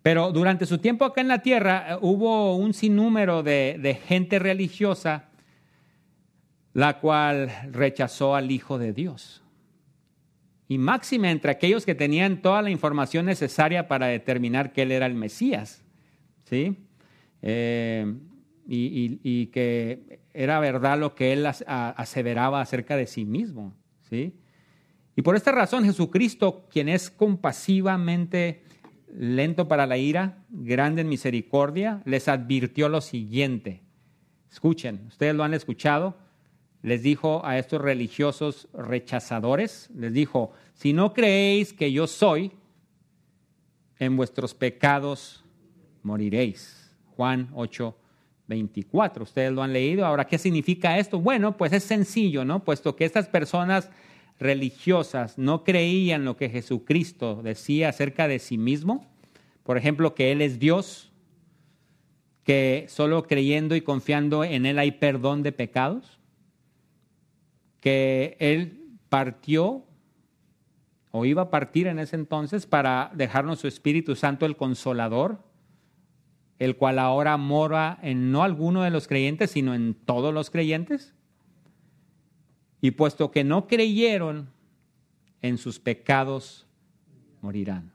Pero durante su tiempo acá en la tierra hubo un sinnúmero de, de gente religiosa la cual rechazó al Hijo de Dios. Y máxima entre aquellos que tenían toda la información necesaria para determinar que Él era el Mesías. ¿sí? Eh, y, y, que era verdad lo que Él aseveraba acerca de sí mismo. ¿sí? Y por esta razón Jesucristo, quien es compasivamente lento para la ira, grande en misericordia, les advirtió lo siguiente. Escuchen, ustedes lo han escuchado. Les dijo a estos religiosos rechazadores, les dijo, si no creéis que yo soy, en vuestros pecados moriréis. Juan 8, 24. Ustedes lo han leído. Ahora, ¿qué significa esto? Bueno, pues es sencillo, ¿no? Puesto que estas personas religiosas no creían lo que Jesucristo decía acerca de sí mismo, por ejemplo, que Él es Dios, que solo creyendo y confiando en Él hay perdón de pecados, que Él partió o iba a partir en ese entonces para dejarnos su Espíritu Santo, el consolador, el cual ahora mora en no alguno de los creyentes, sino en todos los creyentes. Y puesto que no creyeron, en sus pecados morirán.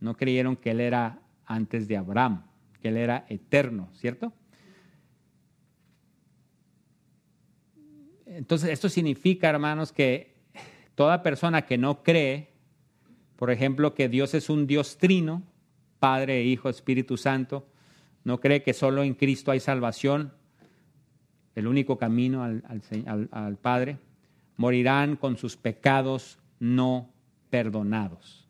No creyeron que Él era antes de Abraham, que Él era eterno, ¿cierto? Entonces, esto significa, hermanos, que toda persona que no cree, por ejemplo, que Dios es un Dios trino, Padre, Hijo, Espíritu Santo, no cree que solo en Cristo hay salvación, el único camino al, Padre, morirán con sus pecados no perdonados.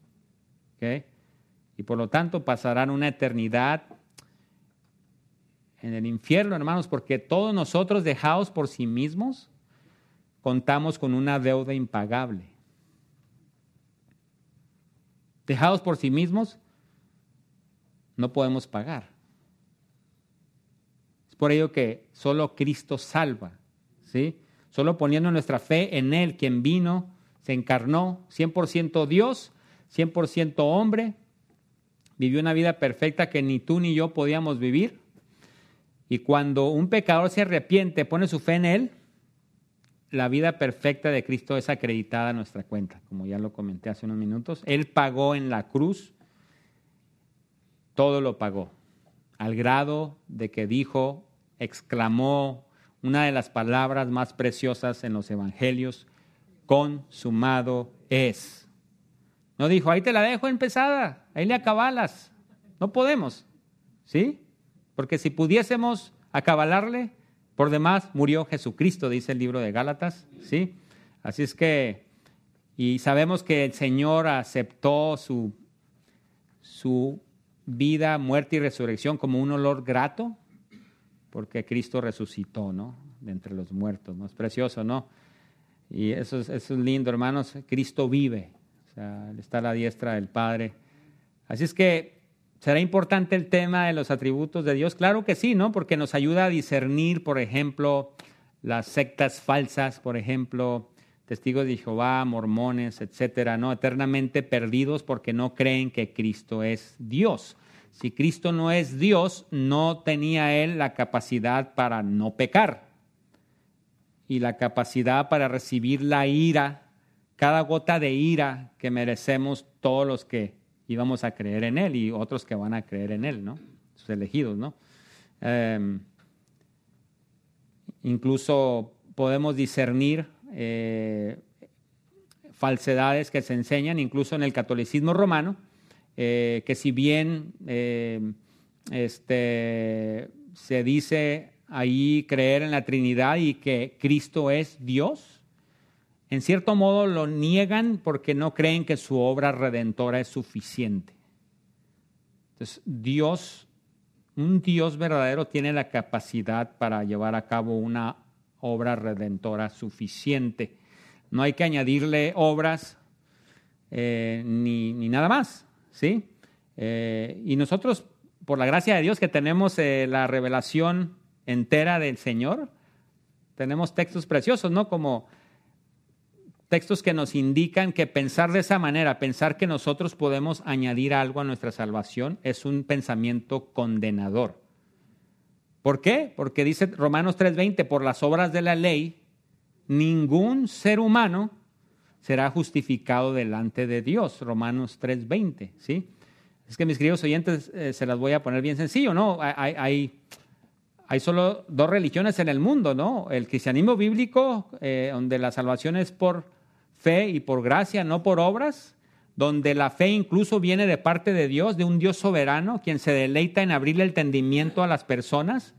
Y por lo tanto pasarán una eternidad en el infierno, hermanos, porque todos nosotros dejados por sí mismos contamos con una deuda impagable. Dejados por sí mismos, no podemos pagar por ello que solo Cristo salva, ¿sí? Solo poniendo nuestra fe en Él, quien vino, se encarnó, 100% Dios, 100% hombre, vivió una vida perfecta que ni tú ni yo podíamos vivir. Y cuando un pecador se arrepiente, pone su fe en Él, la vida perfecta de Cristo es acreditada a nuestra cuenta, como ya lo comenté hace unos minutos. Él pagó en la cruz, todo lo pagó, al grado de que dijo, exclamó una de las palabras más preciosas en los evangelios, consumado es. No dijo, ahí te la dejo empezada, ahí le acabalas. No podemos, ¿sí? Porque si pudiésemos acabalarle, por demás murió Jesucristo, dice el libro de Gálatas, ¿sí? Así es que, y sabemos que el Señor aceptó su, su vida, muerte y resurrección como un olor grato, porque Cristo resucitó, ¿no? De entre los muertos, ¿no? Es precioso, ¿no? Y eso es, eso es lindo, hermanos. Cristo vive, o sea, está a la diestra del Padre. Así es que, ¿será importante el tema de los atributos de Dios? Claro que sí, ¿no? Porque nos ayuda a discernir, por ejemplo, las sectas falsas, por ejemplo, testigos de Jehová, mormones, etcétera, ¿no? Eternamente perdidos porque no creen que Cristo es Dios. Si Cristo no es Dios, no tenía él la capacidad para no pecar y la capacidad para recibir la ira, cada gota de ira que merecemos todos los que íbamos a creer en él y otros que van a creer en él, ¿no? Sus elegidos, ¿no? Em, incluso podemos discernir eh, falsedades que se enseñan, incluso en el catolicismo romano, eh, que si bien eh, este, se dice ahí creer en la Trinidad y que Cristo es Dios, en cierto modo lo niegan porque no creen que su obra redentora es suficiente. Entonces, Dios, un Dios verdadero tiene la capacidad para llevar a cabo una obra redentora suficiente. No hay que añadirle obras eh, ni, nada más, ¿sí? Eh, y nosotros, por la gracia de Dios que tenemos eh, la revelación entera del Señor, tenemos textos preciosos, ¿no? Como textos que nos indican que pensar de esa manera, pensar que nosotros podemos añadir algo a nuestra salvación, es un pensamiento condenador. ¿Por qué? Porque dice Romanos 3:20, por las obras de la ley, ningún ser humano será justificado delante de Dios. Romanos 3:20, ¿sí? Es que mis queridos oyentes eh, se las voy a poner bien sencillo, ¿no? Hay, hay, solo dos religiones en el mundo, ¿no? El cristianismo bíblico, eh, donde la salvación es por fe y por gracia, no por obras, donde la fe incluso viene de parte de Dios, de un Dios soberano, quien se deleita en abrirle el entendimiento a las personas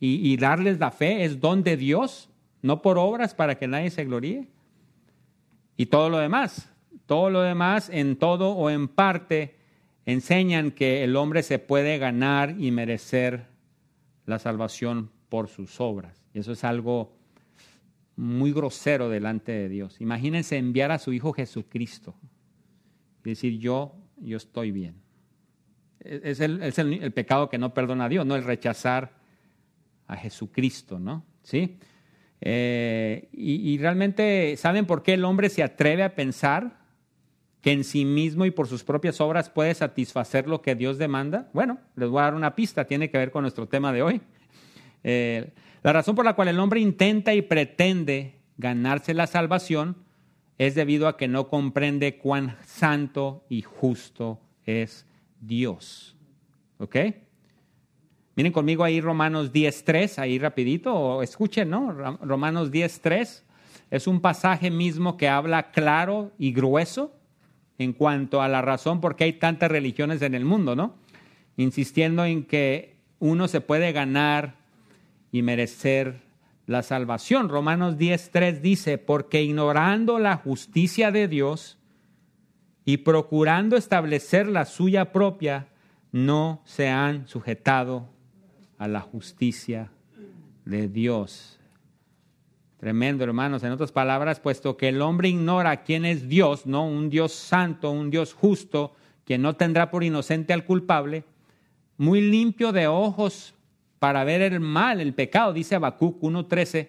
y, darles la fe, es don de Dios, no por obras para que nadie se gloríe. Y todo lo demás, todo lo demás en todo o en parte enseñan que el hombre se puede ganar y merecer la salvación por sus obras. Y eso es algo muy grosero delante de Dios. Imagínense enviar a su Hijo Jesucristo y decir yo, yo estoy bien. Es el, es el, pecado que no perdona a Dios, no el rechazar a Jesucristo, ¿no? ¿Sí? Eh, y, realmente, ¿saben por qué el hombre se atreve a pensar que en sí mismo y por sus propias obras puede satisfacer lo que Dios demanda? Bueno, les voy a dar una pista, tiene que ver con nuestro tema de hoy. Eh, la razón por la cual el hombre intenta y pretende ganarse la salvación es debido a que no comprende cuán santo y justo es Dios. ¿Ok? Miren conmigo ahí Romanos 10.3, ahí rapidito, o escuchen, ¿no? Romanos 10.3 es un pasaje mismo que habla claro y grueso en cuanto a la razón por qué hay tantas religiones en el mundo, ¿no? Insistiendo en que uno se puede ganar y merecer la salvación. Romanos 10.3 dice, porque ignorando la justicia de Dios y procurando establecer la suya propia, no se han sujetado a la justicia de Dios. Tremendo, hermanos. En otras palabras, puesto que el hombre ignora quién es Dios, ¿no? Un Dios santo, un Dios justo, que no tendrá por inocente al culpable, muy limpio de ojos para ver el mal, el pecado, dice Habacuc 1.13.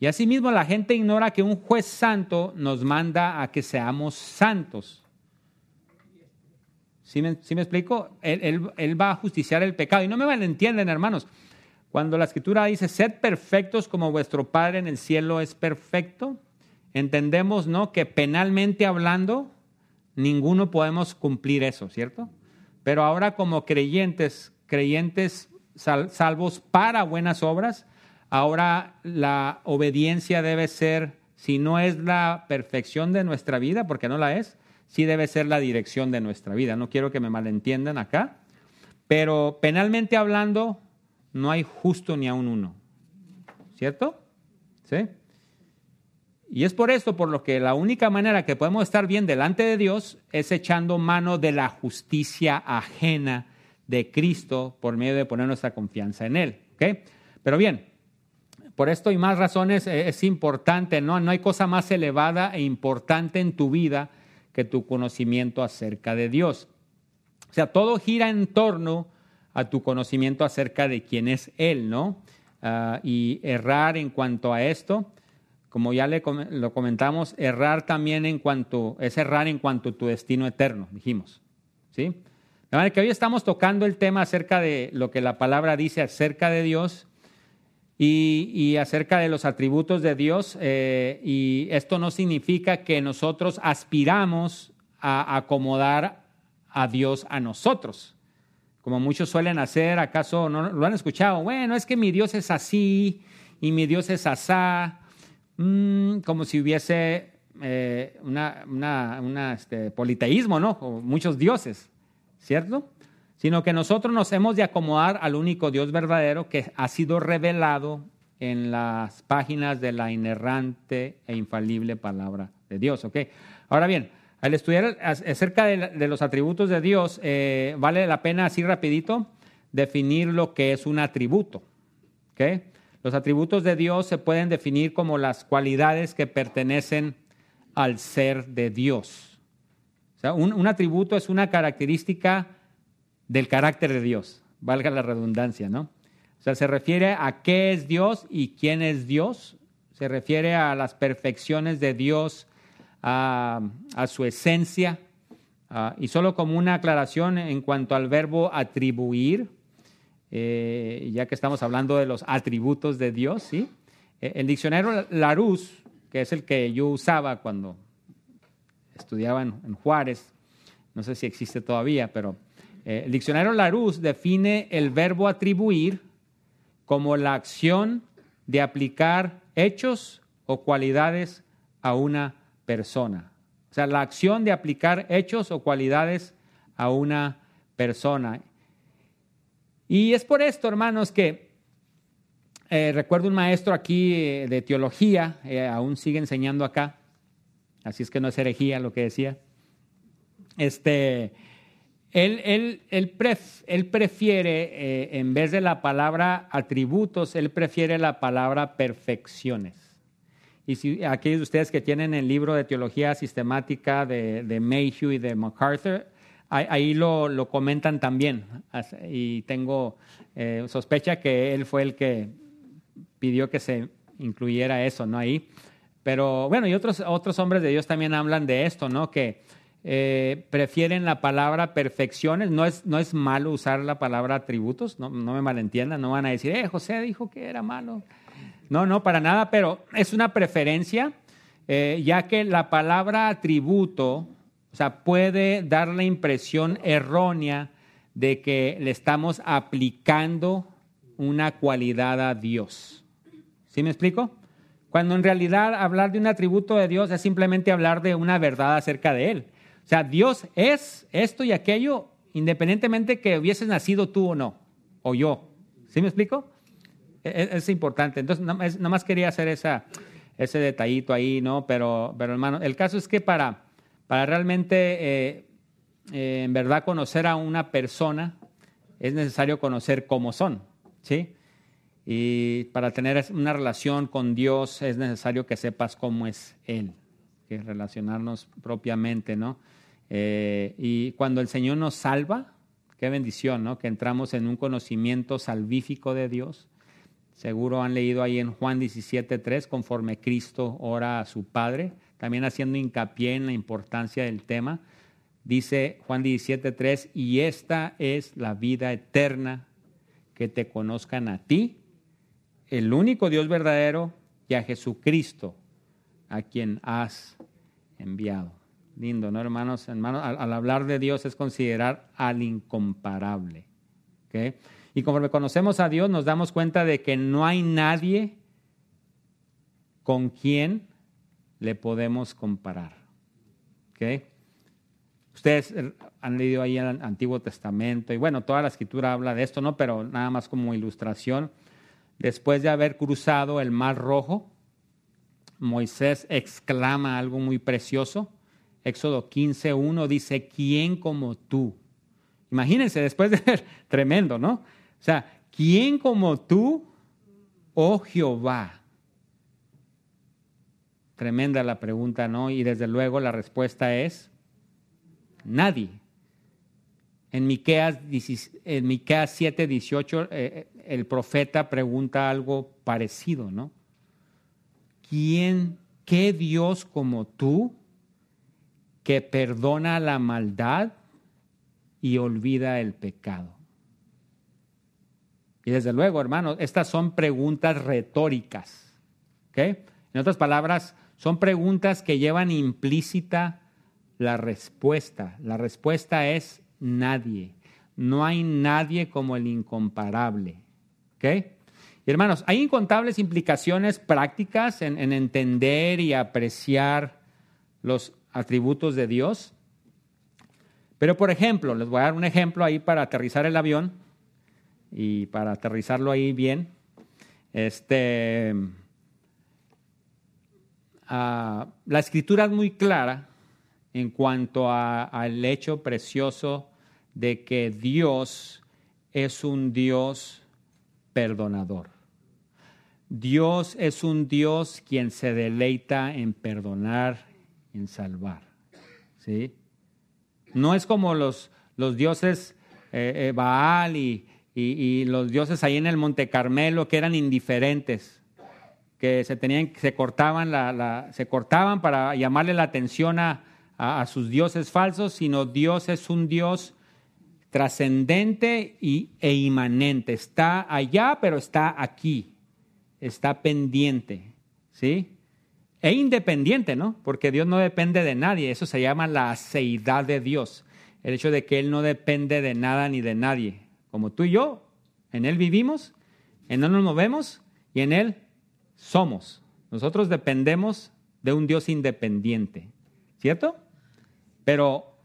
Y asimismo la gente ignora que un juez santo nos manda a que seamos santos. ¿Sí me, me explico? Él, va a justiciar el pecado. Y no me malentienden, hermanos. Cuando la escritura dice, sed perfectos como vuestro Padre en el cielo es perfecto, entendemos, ¿no? Que penalmente hablando, ninguno podemos cumplir eso, ¿cierto? Pero ahora como creyentes, creyentes salvos para buenas obras, ahora la obediencia debe ser, si no es la perfección de nuestra vida, porque no la es, sí debe ser la dirección de nuestra vida. No quiero que me malentiendan acá, pero penalmente hablando, no hay justo ni a un uno. ¿Cierto? ¿Sí? Y es por esto por lo que la única manera que podemos estar bien delante de Dios es echando mano de la justicia ajena de Cristo por medio de poner nuestra confianza en Él. ¿okay? Pero bien, por esto y más razones eh, es importante, ¿no? No hay cosa más elevada e importante en tu vida que tu conocimiento acerca de Dios. O sea, todo gira en torno a tu conocimiento acerca de quién es Él, ¿no? Ah, y errar en cuanto a esto, como ya le, lo comentamos, errar también en cuanto, es errar en cuanto a tu destino eterno, dijimos, ¿sí? De manera que hoy estamos tocando el tema acerca de lo que la palabra dice acerca de Dios y, acerca de los atributos de Dios. Eh, y esto no significa que nosotros aspiramos a acomodar a Dios a nosotros. Como muchos suelen hacer, ¿acaso no lo han escuchado? Bueno, es que mi Dios es así y mi Dios es asá, mm, como si hubiese eh, una, este, politeísmo, ¿no? O muchos dioses, ¿cierto? sino que nosotros nos hemos de acomodar al único Dios verdadero que ha sido revelado en las páginas de la inerrante e infalible palabra de Dios. Ahora bien, al estudiar acerca de, los atributos de Dios, eh, vale la pena así rapidito definir lo que es un atributo. ¿okay? Los atributos de Dios se pueden definir como las cualidades que pertenecen al ser de Dios. O sea, un, atributo es una característica del carácter de Dios, valga la redundancia, ¿no? O sea, se refiere a qué es Dios y quién es Dios, se refiere a las perfecciones de Dios, a, su esencia, y solo como una aclaración en cuanto al verbo atribuir, eh, ya que estamos hablando de los atributos de Dios, ¿sí? Eh, el diccionario Larousse, que es el que yo usaba cuando estudiaba en Juárez, no sé si existe todavía, pero eh, el diccionario Larousse define el verbo atribuir como la acción de aplicar hechos o cualidades a una persona. O sea, la acción de aplicar hechos o cualidades a una persona. Y es por esto, hermanos, que eh, recuerdo un maestro aquí eh, de teología, aún sigue enseñando acá, así es que no es herejía lo que decía. Este, él, prefiere, eh, en vez de la palabra atributos, él prefiere la palabra perfecciones. Y si aquellos de ustedes que tienen el libro de teología sistemática de, de Mayhew y de MacArthur, ahí, lo, comentan también. Y tengo eh, sospecha que él fue el que pidió que se incluyera eso, ¿no? Ahí. Pero bueno, y otros, otros hombres de Dios también hablan de esto, ¿no? Que eh, prefieren la palabra perfecciones. No es, no es malo usar la palabra atributos, no, me malentiendan, no van a decir, eh, José dijo que era malo. No, no, para nada, pero es una preferencia, eh, ya que la palabra atributo, o sea, puede dar la impresión errónea de que le estamos aplicando una cualidad a Dios. ¿Sí me explico? Cuando en realidad hablar de un atributo de Dios es simplemente hablar de una verdad acerca de Él. O sea, Dios es esto y aquello independientemente que hubieses nacido tú o no, o yo. ¿Sí me explico? E, e, es, importante. Entonces, nada más quería hacer esa, ese detallito ahí, ¿no? Pero, pero hermano, el caso es que para, para realmente, eh, eh, en verdad, conocer a una persona, es necesario conocer cómo son, ¿sí? Y para tener una relación con Dios es necesario que sepas cómo es Él, que relacionarnos propiamente, ¿no? Eh, y cuando el Señor nos salva, qué bendición, ¿no? Que entramos en un conocimiento salvífico de Dios. Seguro han leído ahí en Juan 17.3, conforme Cristo ora a su Padre, también haciendo hincapié en la importancia del tema. Dice Juan 17.3, y esta es la vida eterna, que te conozcan a ti, el único Dios verdadero, y a Jesucristo, a quien has enviado. Lindo, ¿no, hermanos? hermanos al, hablar de Dios es considerar al incomparable. ¿okay? Y conforme conocemos a Dios, nos damos cuenta de que no hay nadie con quien le podemos comparar. ¿okay? Ustedes han leído ahí el Antiguo Testamento y bueno, toda la escritura habla de esto, ¿no? Pero nada más como ilustración. Después de haber cruzado el Mar Rojo, Moisés exclama algo muy precioso. Éxodo 15.1 dice, ¿quién como tú? Imagínense, después de ver, tremendo, ¿no? O sea, ¿quién como tú, oh Jehová? Tremenda la pregunta, ¿no? Y desde luego la respuesta es nadie. En Miqueas, en Miqueas 7, 18, eh, eh, el profeta pregunta algo parecido, ¿no? ¿Quién, qué Dios como tú, que perdona la maldad y olvida el pecado? Y desde luego, hermanos, estas son preguntas retóricas. ¿ok? En otras palabras, son preguntas que llevan implícita la respuesta. La respuesta es nadie. No hay nadie como el incomparable. ¿Ok? Y hermanos, hay incontables implicaciones prácticas en, en, entender y apreciar los atributos de Dios. Pero, por ejemplo, les voy a dar un ejemplo ahí para aterrizar el avión y para aterrizarlo ahí bien. Este, uh, la escritura es muy clara en cuanto al hecho precioso de que Dios es un Dios perdonador. Dios es un Dios quien se deleita en perdonar, en salvar. ¿sí? No es como los, los dioses eh, eh, Baal y, y, los dioses ahí en el Monte Carmelo que eran indiferentes, que se, tenían, se, cortaban, la, se cortaban para llamarle la atención a, a, sus dioses falsos, sino Dios es un Dios trascendente e inmanente. Está allá, pero está aquí. Está pendiente. ¿Sí? E independiente, ¿no? Porque Dios no depende de nadie. Eso se llama la aceidad de Dios. El hecho de que Él no depende de nada ni de nadie como tú y yo, en Él vivimos, en Él nos movemos y en Él somos. Nosotros dependemos de un Dios independiente, ¿cierto? Pero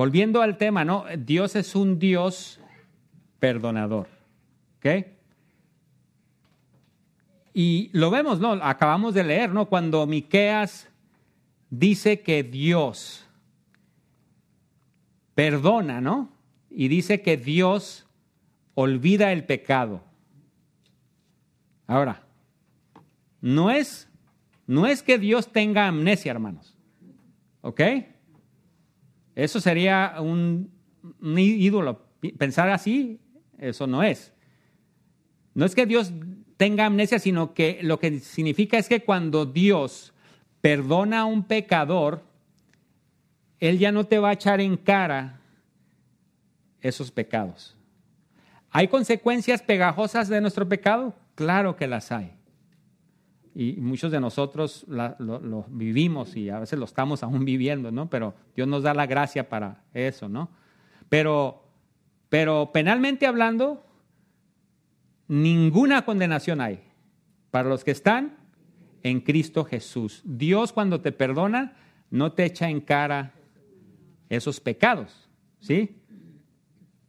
volviendo al tema, ¿no? Dios es un Dios perdonador, ¿ok? Y lo vemos, ¿no? Acabamos de leer, ¿no? Cuando Miqueas dice que Dios perdona, ¿no? y dice que Dios olvida el pecado. Ahora, no es, no es que Dios tenga amnesia, hermanos. ¿Ok? Eso sería un, ídolo. Pensar así, eso no es. No es que Dios tenga amnesia, sino que lo que significa es que cuando Dios perdona a un pecador, Él ya no te va a echar en cara esos pecados. ¿Hay consecuencias pegajosas de nuestro pecado? Claro que las hay. Y muchos de nosotros lo, vivimos y a veces lo estamos aún viviendo, ¿no? Pero Dios nos da la gracia para eso, ¿no? Pero, pero penalmente hablando, ninguna condenación hay para los que están en Cristo Jesús. Dios cuando te perdona no te echa en cara esos pecados, ¿sí?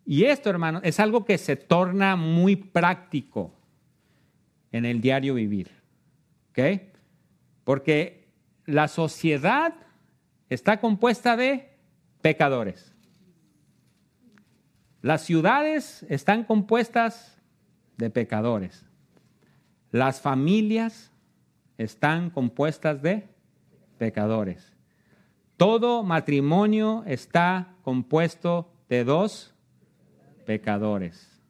Y esto, hermano, es algo que se torna muy práctico en el diario vivir. ¿Ok? Porque la sociedad está compuesta de pecadores. Las ciudades están compuestas de pecadores. Las familias están compuestas de pecadores. Todo matrimonio está compuesto de dos pecadores.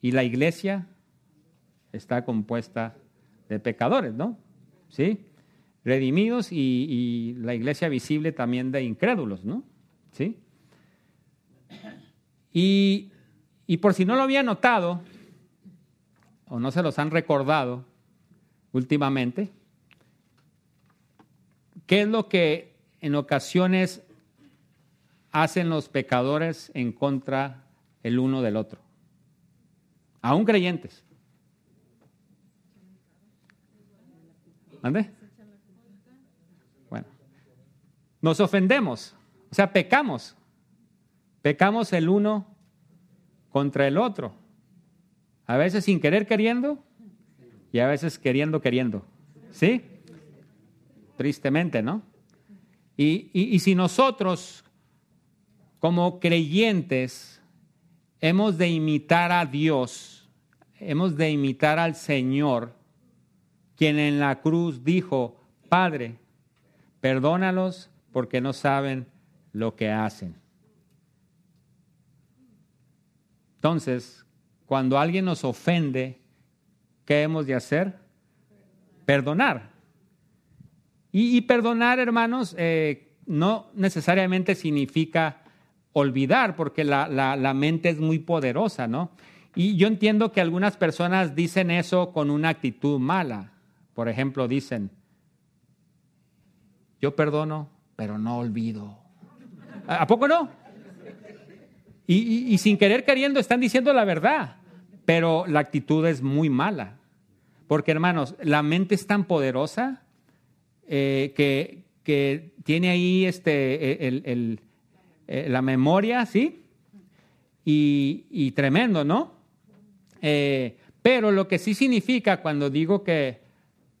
Y la iglesia está compuesta de pecadores, ¿no? ¿Sí? Redimidos y, la iglesia visible también de incrédulos, ¿no? ¿Sí? Y, y por si no lo había notado, o no se los han recordado últimamente, ¿qué es lo que en ocasiones hacen los pecadores en contra el uno del otro. Aún creyentes. ¿Dónde? Bueno, nos ofendemos, o sea, pecamos. Pecamos el uno contra el otro. A veces sin querer queriendo y a veces queriendo queriendo. ¿Sí? Tristemente, ¿no? Y, y si nosotros, como creyentes, hemos de imitar a Dios, hemos de imitar al Señor, quien en la cruz dijo, Padre, perdónalos porque no saben lo que hacen. Entonces, cuando alguien nos ofende, ¿qué hemos de hacer? Perdonar. Y, perdonar, hermanos, eh, no necesariamente significa olvidar, porque la, la, mente es muy poderosa, ¿no? Y yo entiendo que algunas personas dicen eso con una actitud mala. Por ejemplo, dicen, yo perdono, pero no olvido. ¿A poco no? Y, sin querer queriendo están diciendo la verdad, pero la actitud es muy mala. Porque hermanos, la mente es tan poderosa eh, que, que, tiene ahí este, el, eh, la memoria, ¿sí? Y, tremendo, ¿no? Eh, pero lo que sí significa cuando digo que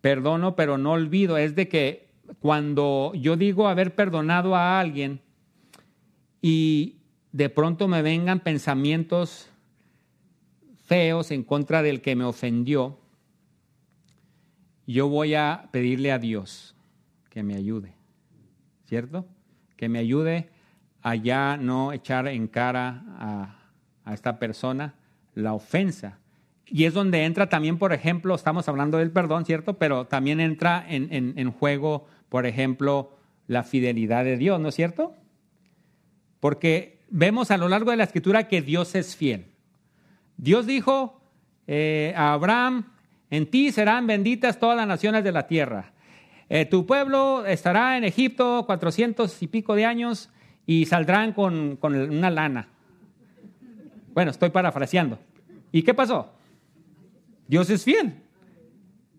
perdono pero no olvido es de que cuando yo digo haber perdonado a alguien y de pronto me vengan pensamientos feos en contra del que me ofendió, yo voy a pedirle a Dios que me ayude, ¿cierto? Que me ayude a ya no echar en cara a, esta persona la ofensa. Y es donde entra también, por ejemplo, estamos hablando del perdón, ¿cierto? Pero también entra en, juego, por ejemplo, la fidelidad de Dios, ¿no es cierto? Porque vemos a lo largo de la escritura que Dios es fiel. Dios dijo eh, a Abraham, en ti serán benditas todas las naciones de la tierra. Eh, tu pueblo estará en Egipto cuatrocientos y pico de años y saldrán con, con una lana. Bueno, estoy parafraseando. ¿Y qué pasó? Dios es fiel.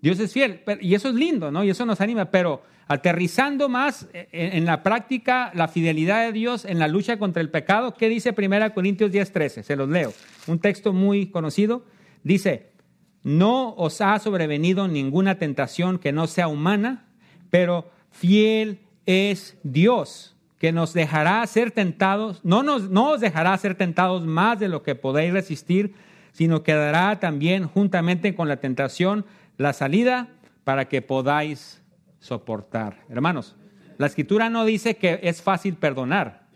Dios es fiel. Y eso es lindo, ¿no? Y eso nos anima. Pero Aterrizando más en, la práctica la fidelidad de Dios en la lucha contra el pecado, ¿qué dice 1 Corintios 10:13? Se los leo. Un texto muy conocido. Dice, no os ha sobrevenido ninguna tentación que no sea humana, pero fiel es Dios, que nos dejará ser tentados, no, nos, no os dejará ser tentados más de lo que podéis resistir, sino que dará también juntamente con la tentación la salida para que podáis soportar. Hermanos, la escritura no dice que es fácil perdonar,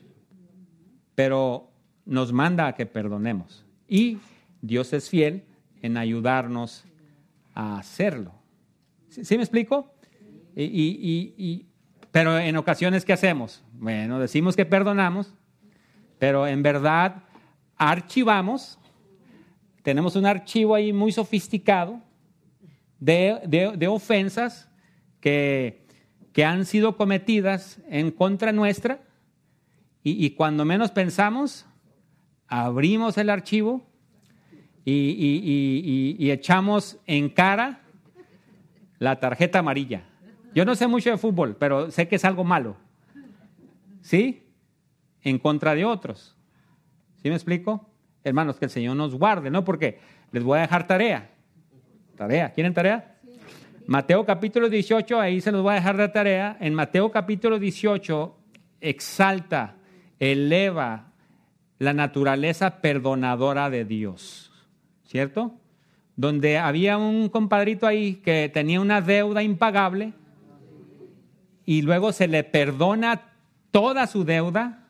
pero nos manda a que perdonemos. Y Dios es fiel en ayudarnos a hacerlo. ¿Sí, me explico? Y, pero en ocasiones, ¿qué hacemos? Bueno, decimos que perdonamos, pero en verdad archivamos, tenemos un archivo ahí muy sofisticado de, de ofensas que, que han sido cometidas en contra nuestra y, cuando menos pensamos, abrimos el archivo y, y, echamos en cara la tarjeta amarilla. Yo no sé mucho de fútbol, pero sé que es algo malo. ¿Sí? En contra de otros. ¿Sí me explico? Hermanos, que el Señor nos guarde, ¿no? Porque les voy a dejar tarea. Tarea. ¿Quieren tarea? Mateo capítulo 18, ahí se los voy a dejar de tarea. En Mateo capítulo 18 exalta, eleva la naturaleza perdonadora de Dios, ¿cierto? Donde había un compadrito ahí que tenía una deuda impagable y luego se le perdona toda su deuda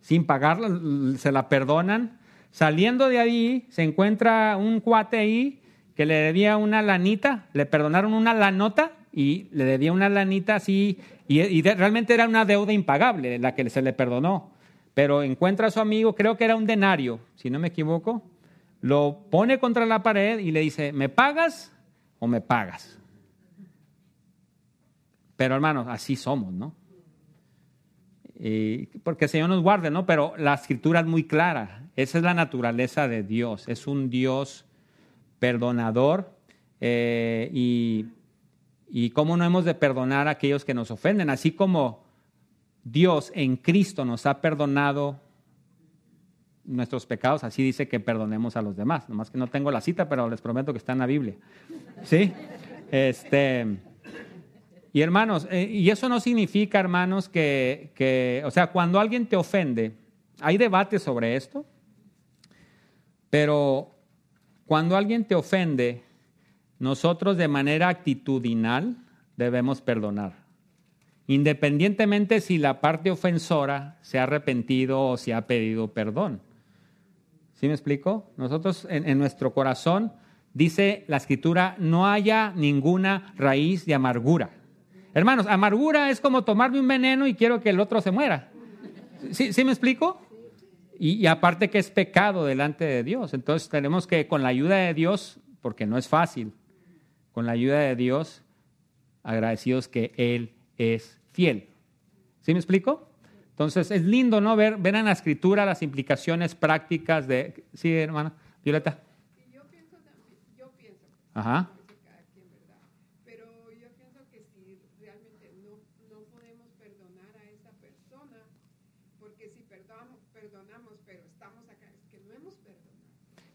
sin pagarla, se la perdonan. Saliendo de ahí se encuentra un cuate ahí que le debía una lanita, le perdonaron una lanota y le debía una lanita así, y, realmente era una deuda impagable la que se le perdonó. Pero encuentra a su amigo, creo que era un denario, si no me equivoco, lo pone contra la pared y le dice, ¿me pagas o me pagas? Pero hermanos, así somos, ¿no? Porque el Señor nos guarde, ¿no? Pero la escritura es muy clara. Esa es la naturaleza de Dios. Es un Dios perdonador eh, y, y cómo no hemos de perdonar a aquellos que nos ofenden, así como Dios en Cristo nos ha perdonado nuestros pecados, así dice que perdonemos a los demás. Nomás que no tengo la cita, pero les prometo que está en la Biblia. ¿Sí? Este, Y hermanos, eh, y eso no significa, hermanos, que, que, o sea, cuando alguien te ofende, hay debate sobre esto, pero cuando alguien te ofende, nosotros de manera actitudinal debemos perdonar. Independientemente si la parte ofensora se ha arrepentido o se ha pedido perdón. ¿Sí me explico? Nosotros en nuestro corazón, dice la escritura, no haya ninguna raíz de amargura. Hermanos, amargura es como tomarme un veneno y quiero que el otro se muera. ¿Sí, ¿sí me explico? Y, y, aparte que es pecado delante de Dios. Entonces tenemos que, con la ayuda de Dios, porque no es fácil, con la ayuda de Dios, agradecidos que Él es fiel. ¿Sí me explico? Entonces es lindo, ¿no? Ver, ver en la escritura las implicaciones prácticas de... Sí, hermana. Violeta. Yo pienso, también, yo pienso, Ajá. no sé cada quien, ¿verdad? Pero yo pienso que si realmente no, no podemos perdonar a esa persona, porque si perdonamos, perdonamos, pero estamos acá, es que no hemos perdonado.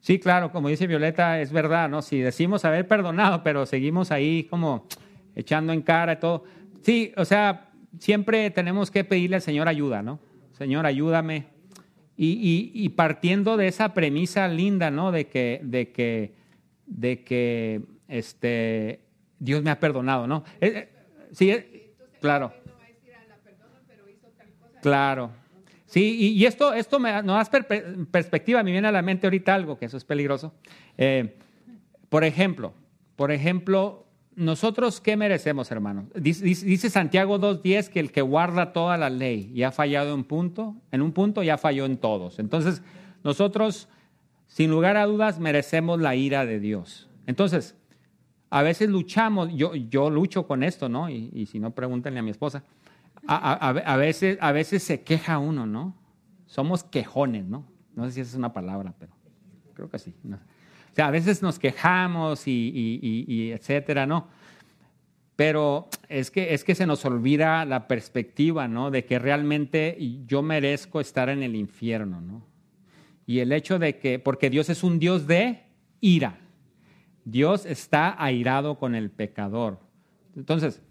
Sí, claro, como dice Violeta, es verdad, ¿no? Si decimos haber perdonado, pero seguimos ahí como echando en cara y todo. Sí, o sea, siempre tenemos que pedirle al Señor ayuda, ¿no? Señor, ayúdame. Y, y, y partiendo de esa premisa linda, ¿no? De que, de que, de que este, Dios me ha perdonado, ¿no? Sí, claro. Claro. Sí, y, esto, esto me, nos da per, perspectiva, me viene a la mente ahorita algo, que eso es peligroso. Eh, por ejemplo, por ejemplo, nosotros qué merecemos, hermanos? Dice, dice Santiago 2.10 que el que guarda toda la ley y ha fallado en punto, en un punto ya falló en todos. Entonces, nosotros, sin lugar a dudas, merecemos la ira de Dios. Entonces, a veces luchamos, yo, yo lucho con esto, ¿no? Y, y si no, pregúntenle a mi esposa. A, a, a, veces, a veces se queja uno, ¿no? Somos quejones, ¿no? No sé si esa es una palabra, pero creo que sí. O sea, a veces nos quejamos y, y, y, y, etcétera, ¿no? Pero es que, es que se nos olvida la perspectiva, ¿no? De que realmente yo merezco estar en el infierno, ¿no? Y el hecho de que, porque Dios es un Dios de ira. Dios está airado con el pecador. Entonces,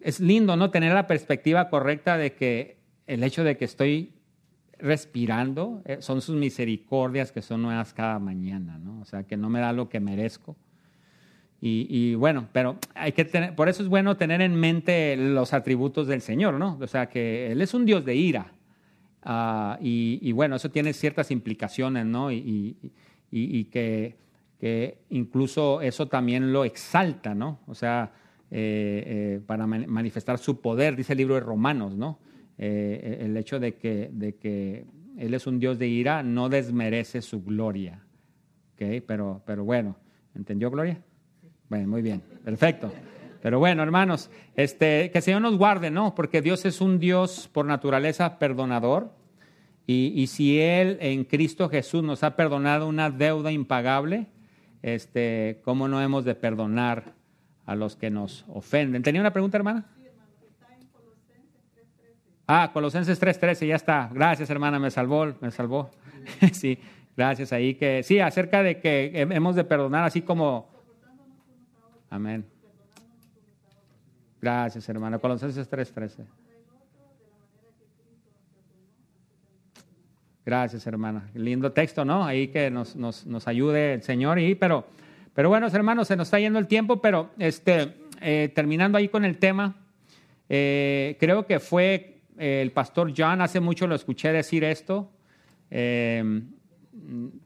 es lindo, ¿no? Tener la perspectiva correcta de que el hecho de que estoy respirando, eh, son sus misericordias que son nuevas cada mañana, ¿no? O sea, que no me da lo que merezco. Y, y, bueno, pero hay que tener, por eso es bueno tener en mente los atributos del Señor, ¿no? O sea, que Él es un Dios de ira. Uh, y, y, bueno, eso tiene ciertas implicaciones, ¿no? Y, y que, que, incluso eso también lo exalta, ¿no? O sea, eh, eh, para manifestar su poder, dice el libro de Romanos, ¿no? Eh, el hecho de que, de que Él es un Dios de ira no desmerece su gloria. ¿Okay? Pero, pero bueno, ¿entendió Gloria? Bueno, muy bien, perfecto. Pero bueno, hermanos, este, que el Señor nos guarde, ¿no? Porque Dios es un Dios por naturaleza perdonador. Y, y, si Él en Cristo Jesús nos ha perdonado una deuda impagable, este, ¿cómo no hemos de perdonar a los que nos ofenden? ¿Tenía una pregunta, hermana? Ah, Colosenses 3:13, ya está. Gracias, hermana, me salvó, me salvó. sí, gracias ahí que sí, acerca de que hemos de perdonar así como Amén. Gracias, hermana. Colosenses 3:13. Gracias, hermana. Lindo texto, ¿no? Ahí que nos, nos, nos ayude el Señor. Y, pero, pero bueno, hermanos, se nos está yendo el tiempo, pero este, eh, terminando ahí con el tema, eh, creo que fue el pastor John, hace mucho lo escuché decir esto, eh,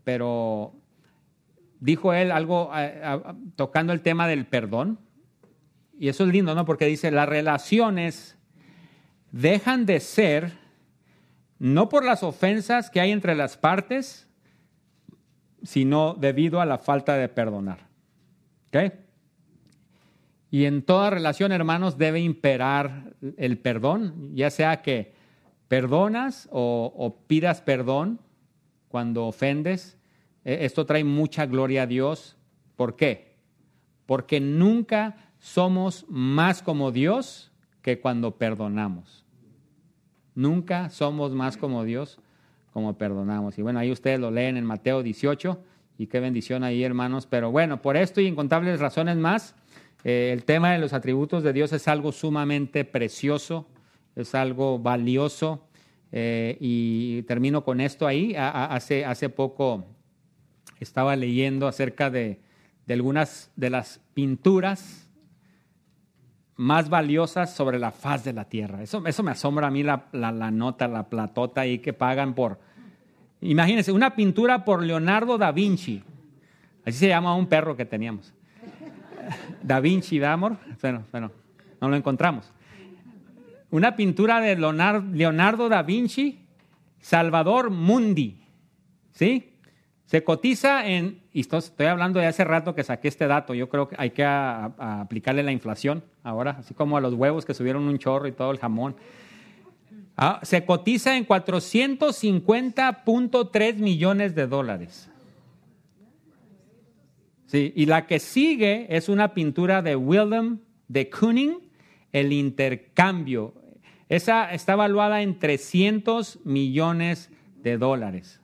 pero dijo él algo eh, tocando el tema del perdón. Y eso es lindo, ¿no? Porque dice, las relaciones dejan de ser no por las ofensas que hay entre las partes, sino debido a la falta de perdonar. ¿Ok? Y en toda relación, hermanos, debe imperar el perdón, ya sea que perdonas o, o pidas perdón cuando ofendes. E, esto trae mucha gloria a Dios. ¿Por qué? Porque nunca somos más como Dios que cuando perdonamos. Nunca somos más como Dios como perdonamos. Y bueno, ahí ustedes lo leen en Mateo 18 y qué bendición ahí, hermanos. Pero bueno, por esto y incontables razones más, Eh, el tema de los atributos de Dios es algo sumamente precioso, es algo valioso. Eh, y termino con esto ahí. hace, hace poco estaba leyendo acerca de, algunas de las pinturas más valiosas sobre la faz de la tierra. Eso, eso me asombra a mí la, la, nota, la platota ahí que pagan por... Imagínense, una pintura por Leonardo da Vinci. Así se llama un perro que teníamos. Da Vinci, ¿verdad, amor? Bueno, bueno, no lo encontramos. Una pintura de Leonardo da Vinci, Salvador Mundi. ¿Sí? Se cotiza en, y estoy hablando de hace rato que saqué este dato, yo creo que hay que aplicarle la inflación ahora, así como a los huevos que subieron un chorro y todo el jamón. Ah, se cotiza en 450.3 millones de dólares. Sí, y la que sigue es una pintura de William de Kooning, El intercambio. Esa está evaluada en 300 millones de dólares.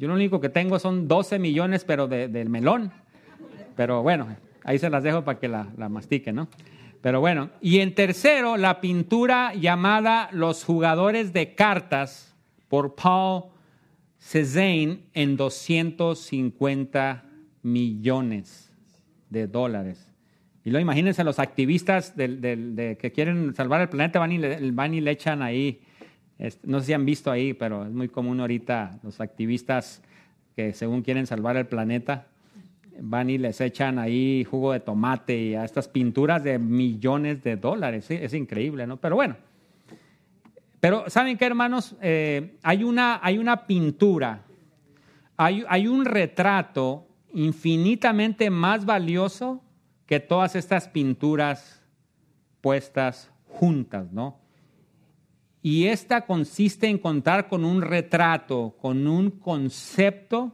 Yo lo único que tengo son 12 millones, pero del melón. Pero bueno, ahí se las dejo para que la, la mastiquen, ¿no? Pero bueno, y en tercero, la pintura llamada Los jugadores de cartas por Paul Cézanne en 250 millones de dólares. Y luego imagínense los activistas de, que quieren salvar el planeta, van y le, van y le echan ahí no sé si han visto ahí, pero es muy común ahorita los activistas que según quieren salvar el planeta, van y les echan ahí jugo de tomate y a estas pinturas de millones de dólares. Es increíble, ¿no? Pero bueno. Pero ¿saben qué, hermanos? Eh, hay, una, hay una pintura, hay, hay un retrato infinitamente más valioso que todas estas pinturas puestas juntas, ¿no? Y esta consiste en contar con un retrato, con un concepto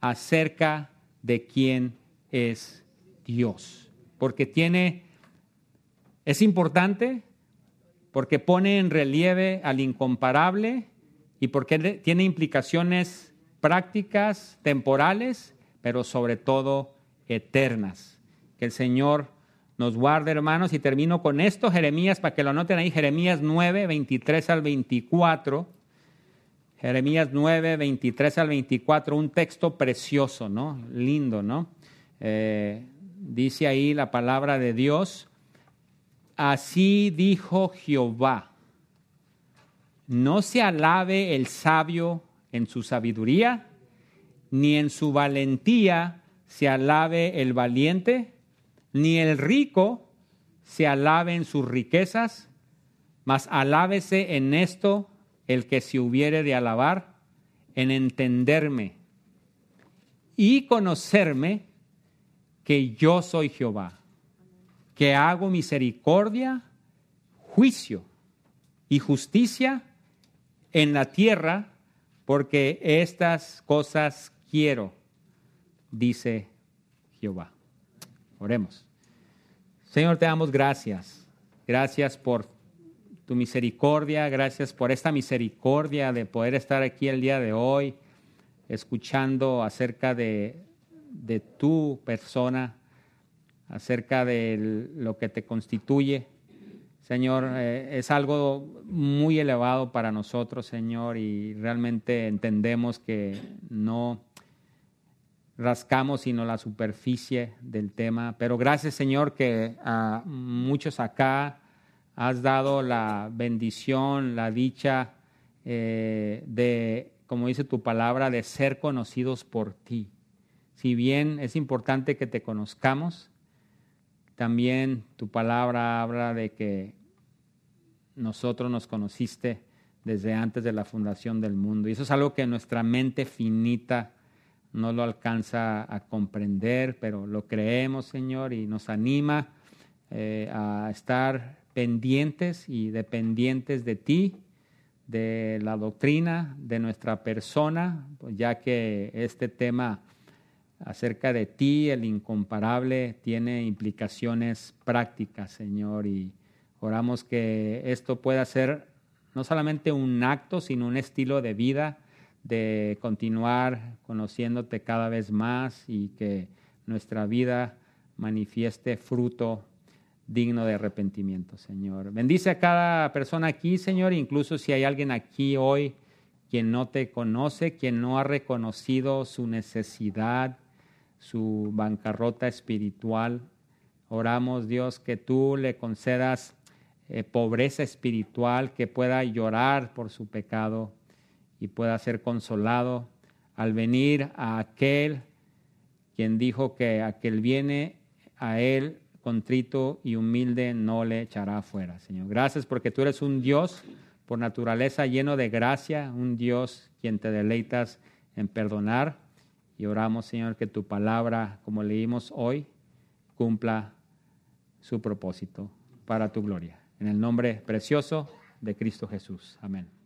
acerca de quién es Dios. Porque tiene, es importante, porque pone en relieve al incomparable y porque tiene implicaciones prácticas, temporales, pero sobre todo eternas. Que el Señor nos guarde, hermanos. Y termino con esto, Jeremías, para que lo anoten ahí, Jeremías 9, 23 al 24. Jeremías 9, 23 al 24, un texto precioso, ¿no? Lindo, ¿no? Eh, dice ahí la palabra de Dios, así dijo Jehová, no se alabe el sabio en su sabiduría, ni en su valentía se alabe el valiente, ni el rico se alabe en sus riquezas, mas alábese en esto el que se hubiere de alabar, en entenderme y conocerme que yo soy Jehová, que hago misericordia, juicio y justicia en la tierra, porque estas cosas quiero, dice Jehová. Oremos. Señor, te damos gracias. Gracias por tu misericordia, gracias por esta misericordia de poder estar aquí el día de hoy, escuchando acerca de, tu persona, acerca de lo que te constituye. Señor, eh, es algo muy elevado para nosotros, Señor, y realmente entendemos que no rascamos sino la superficie del tema. Pero gracias Señor que a muchos acá has dado la bendición, la dicha eh, de, como dice tu palabra, de ser conocidos por ti. Si bien es importante que te conozcamos, también tu palabra habla de que nosotros nos conociste desde antes de la fundación del mundo. Y eso es algo que nuestra mente finita no lo alcanza a comprender, pero lo creemos, Señor, y nos anima eh, a estar pendientes y dependientes de ti, de la doctrina, de nuestra persona, pues ya que este tema acerca de ti, el incomparable, tiene implicaciones prácticas, Señor, y oramos que esto pueda ser no solamente un acto, sino un estilo de vida de continuar conociéndote cada vez más y que nuestra vida manifieste fruto digno de arrepentimiento, Señor. Bendice a cada persona aquí, Señor, incluso si hay alguien aquí hoy quien no te conoce, quien no ha reconocido su necesidad, su bancarrota espiritual. Oramos, Dios, que tú le concedas eh, pobreza espiritual, que pueda llorar por su pecado y pueda ser consolado al venir a aquel quien dijo que aquel viene a él contrito y humilde no le echará afuera, Señor. Gracias porque tú eres un Dios por naturaleza lleno de gracia, un Dios quien te deleitas en perdonar. Y oramos, Señor, que tu palabra, como leímos hoy, cumpla su propósito para tu gloria. En el nombre precioso de Cristo Jesús. Amén.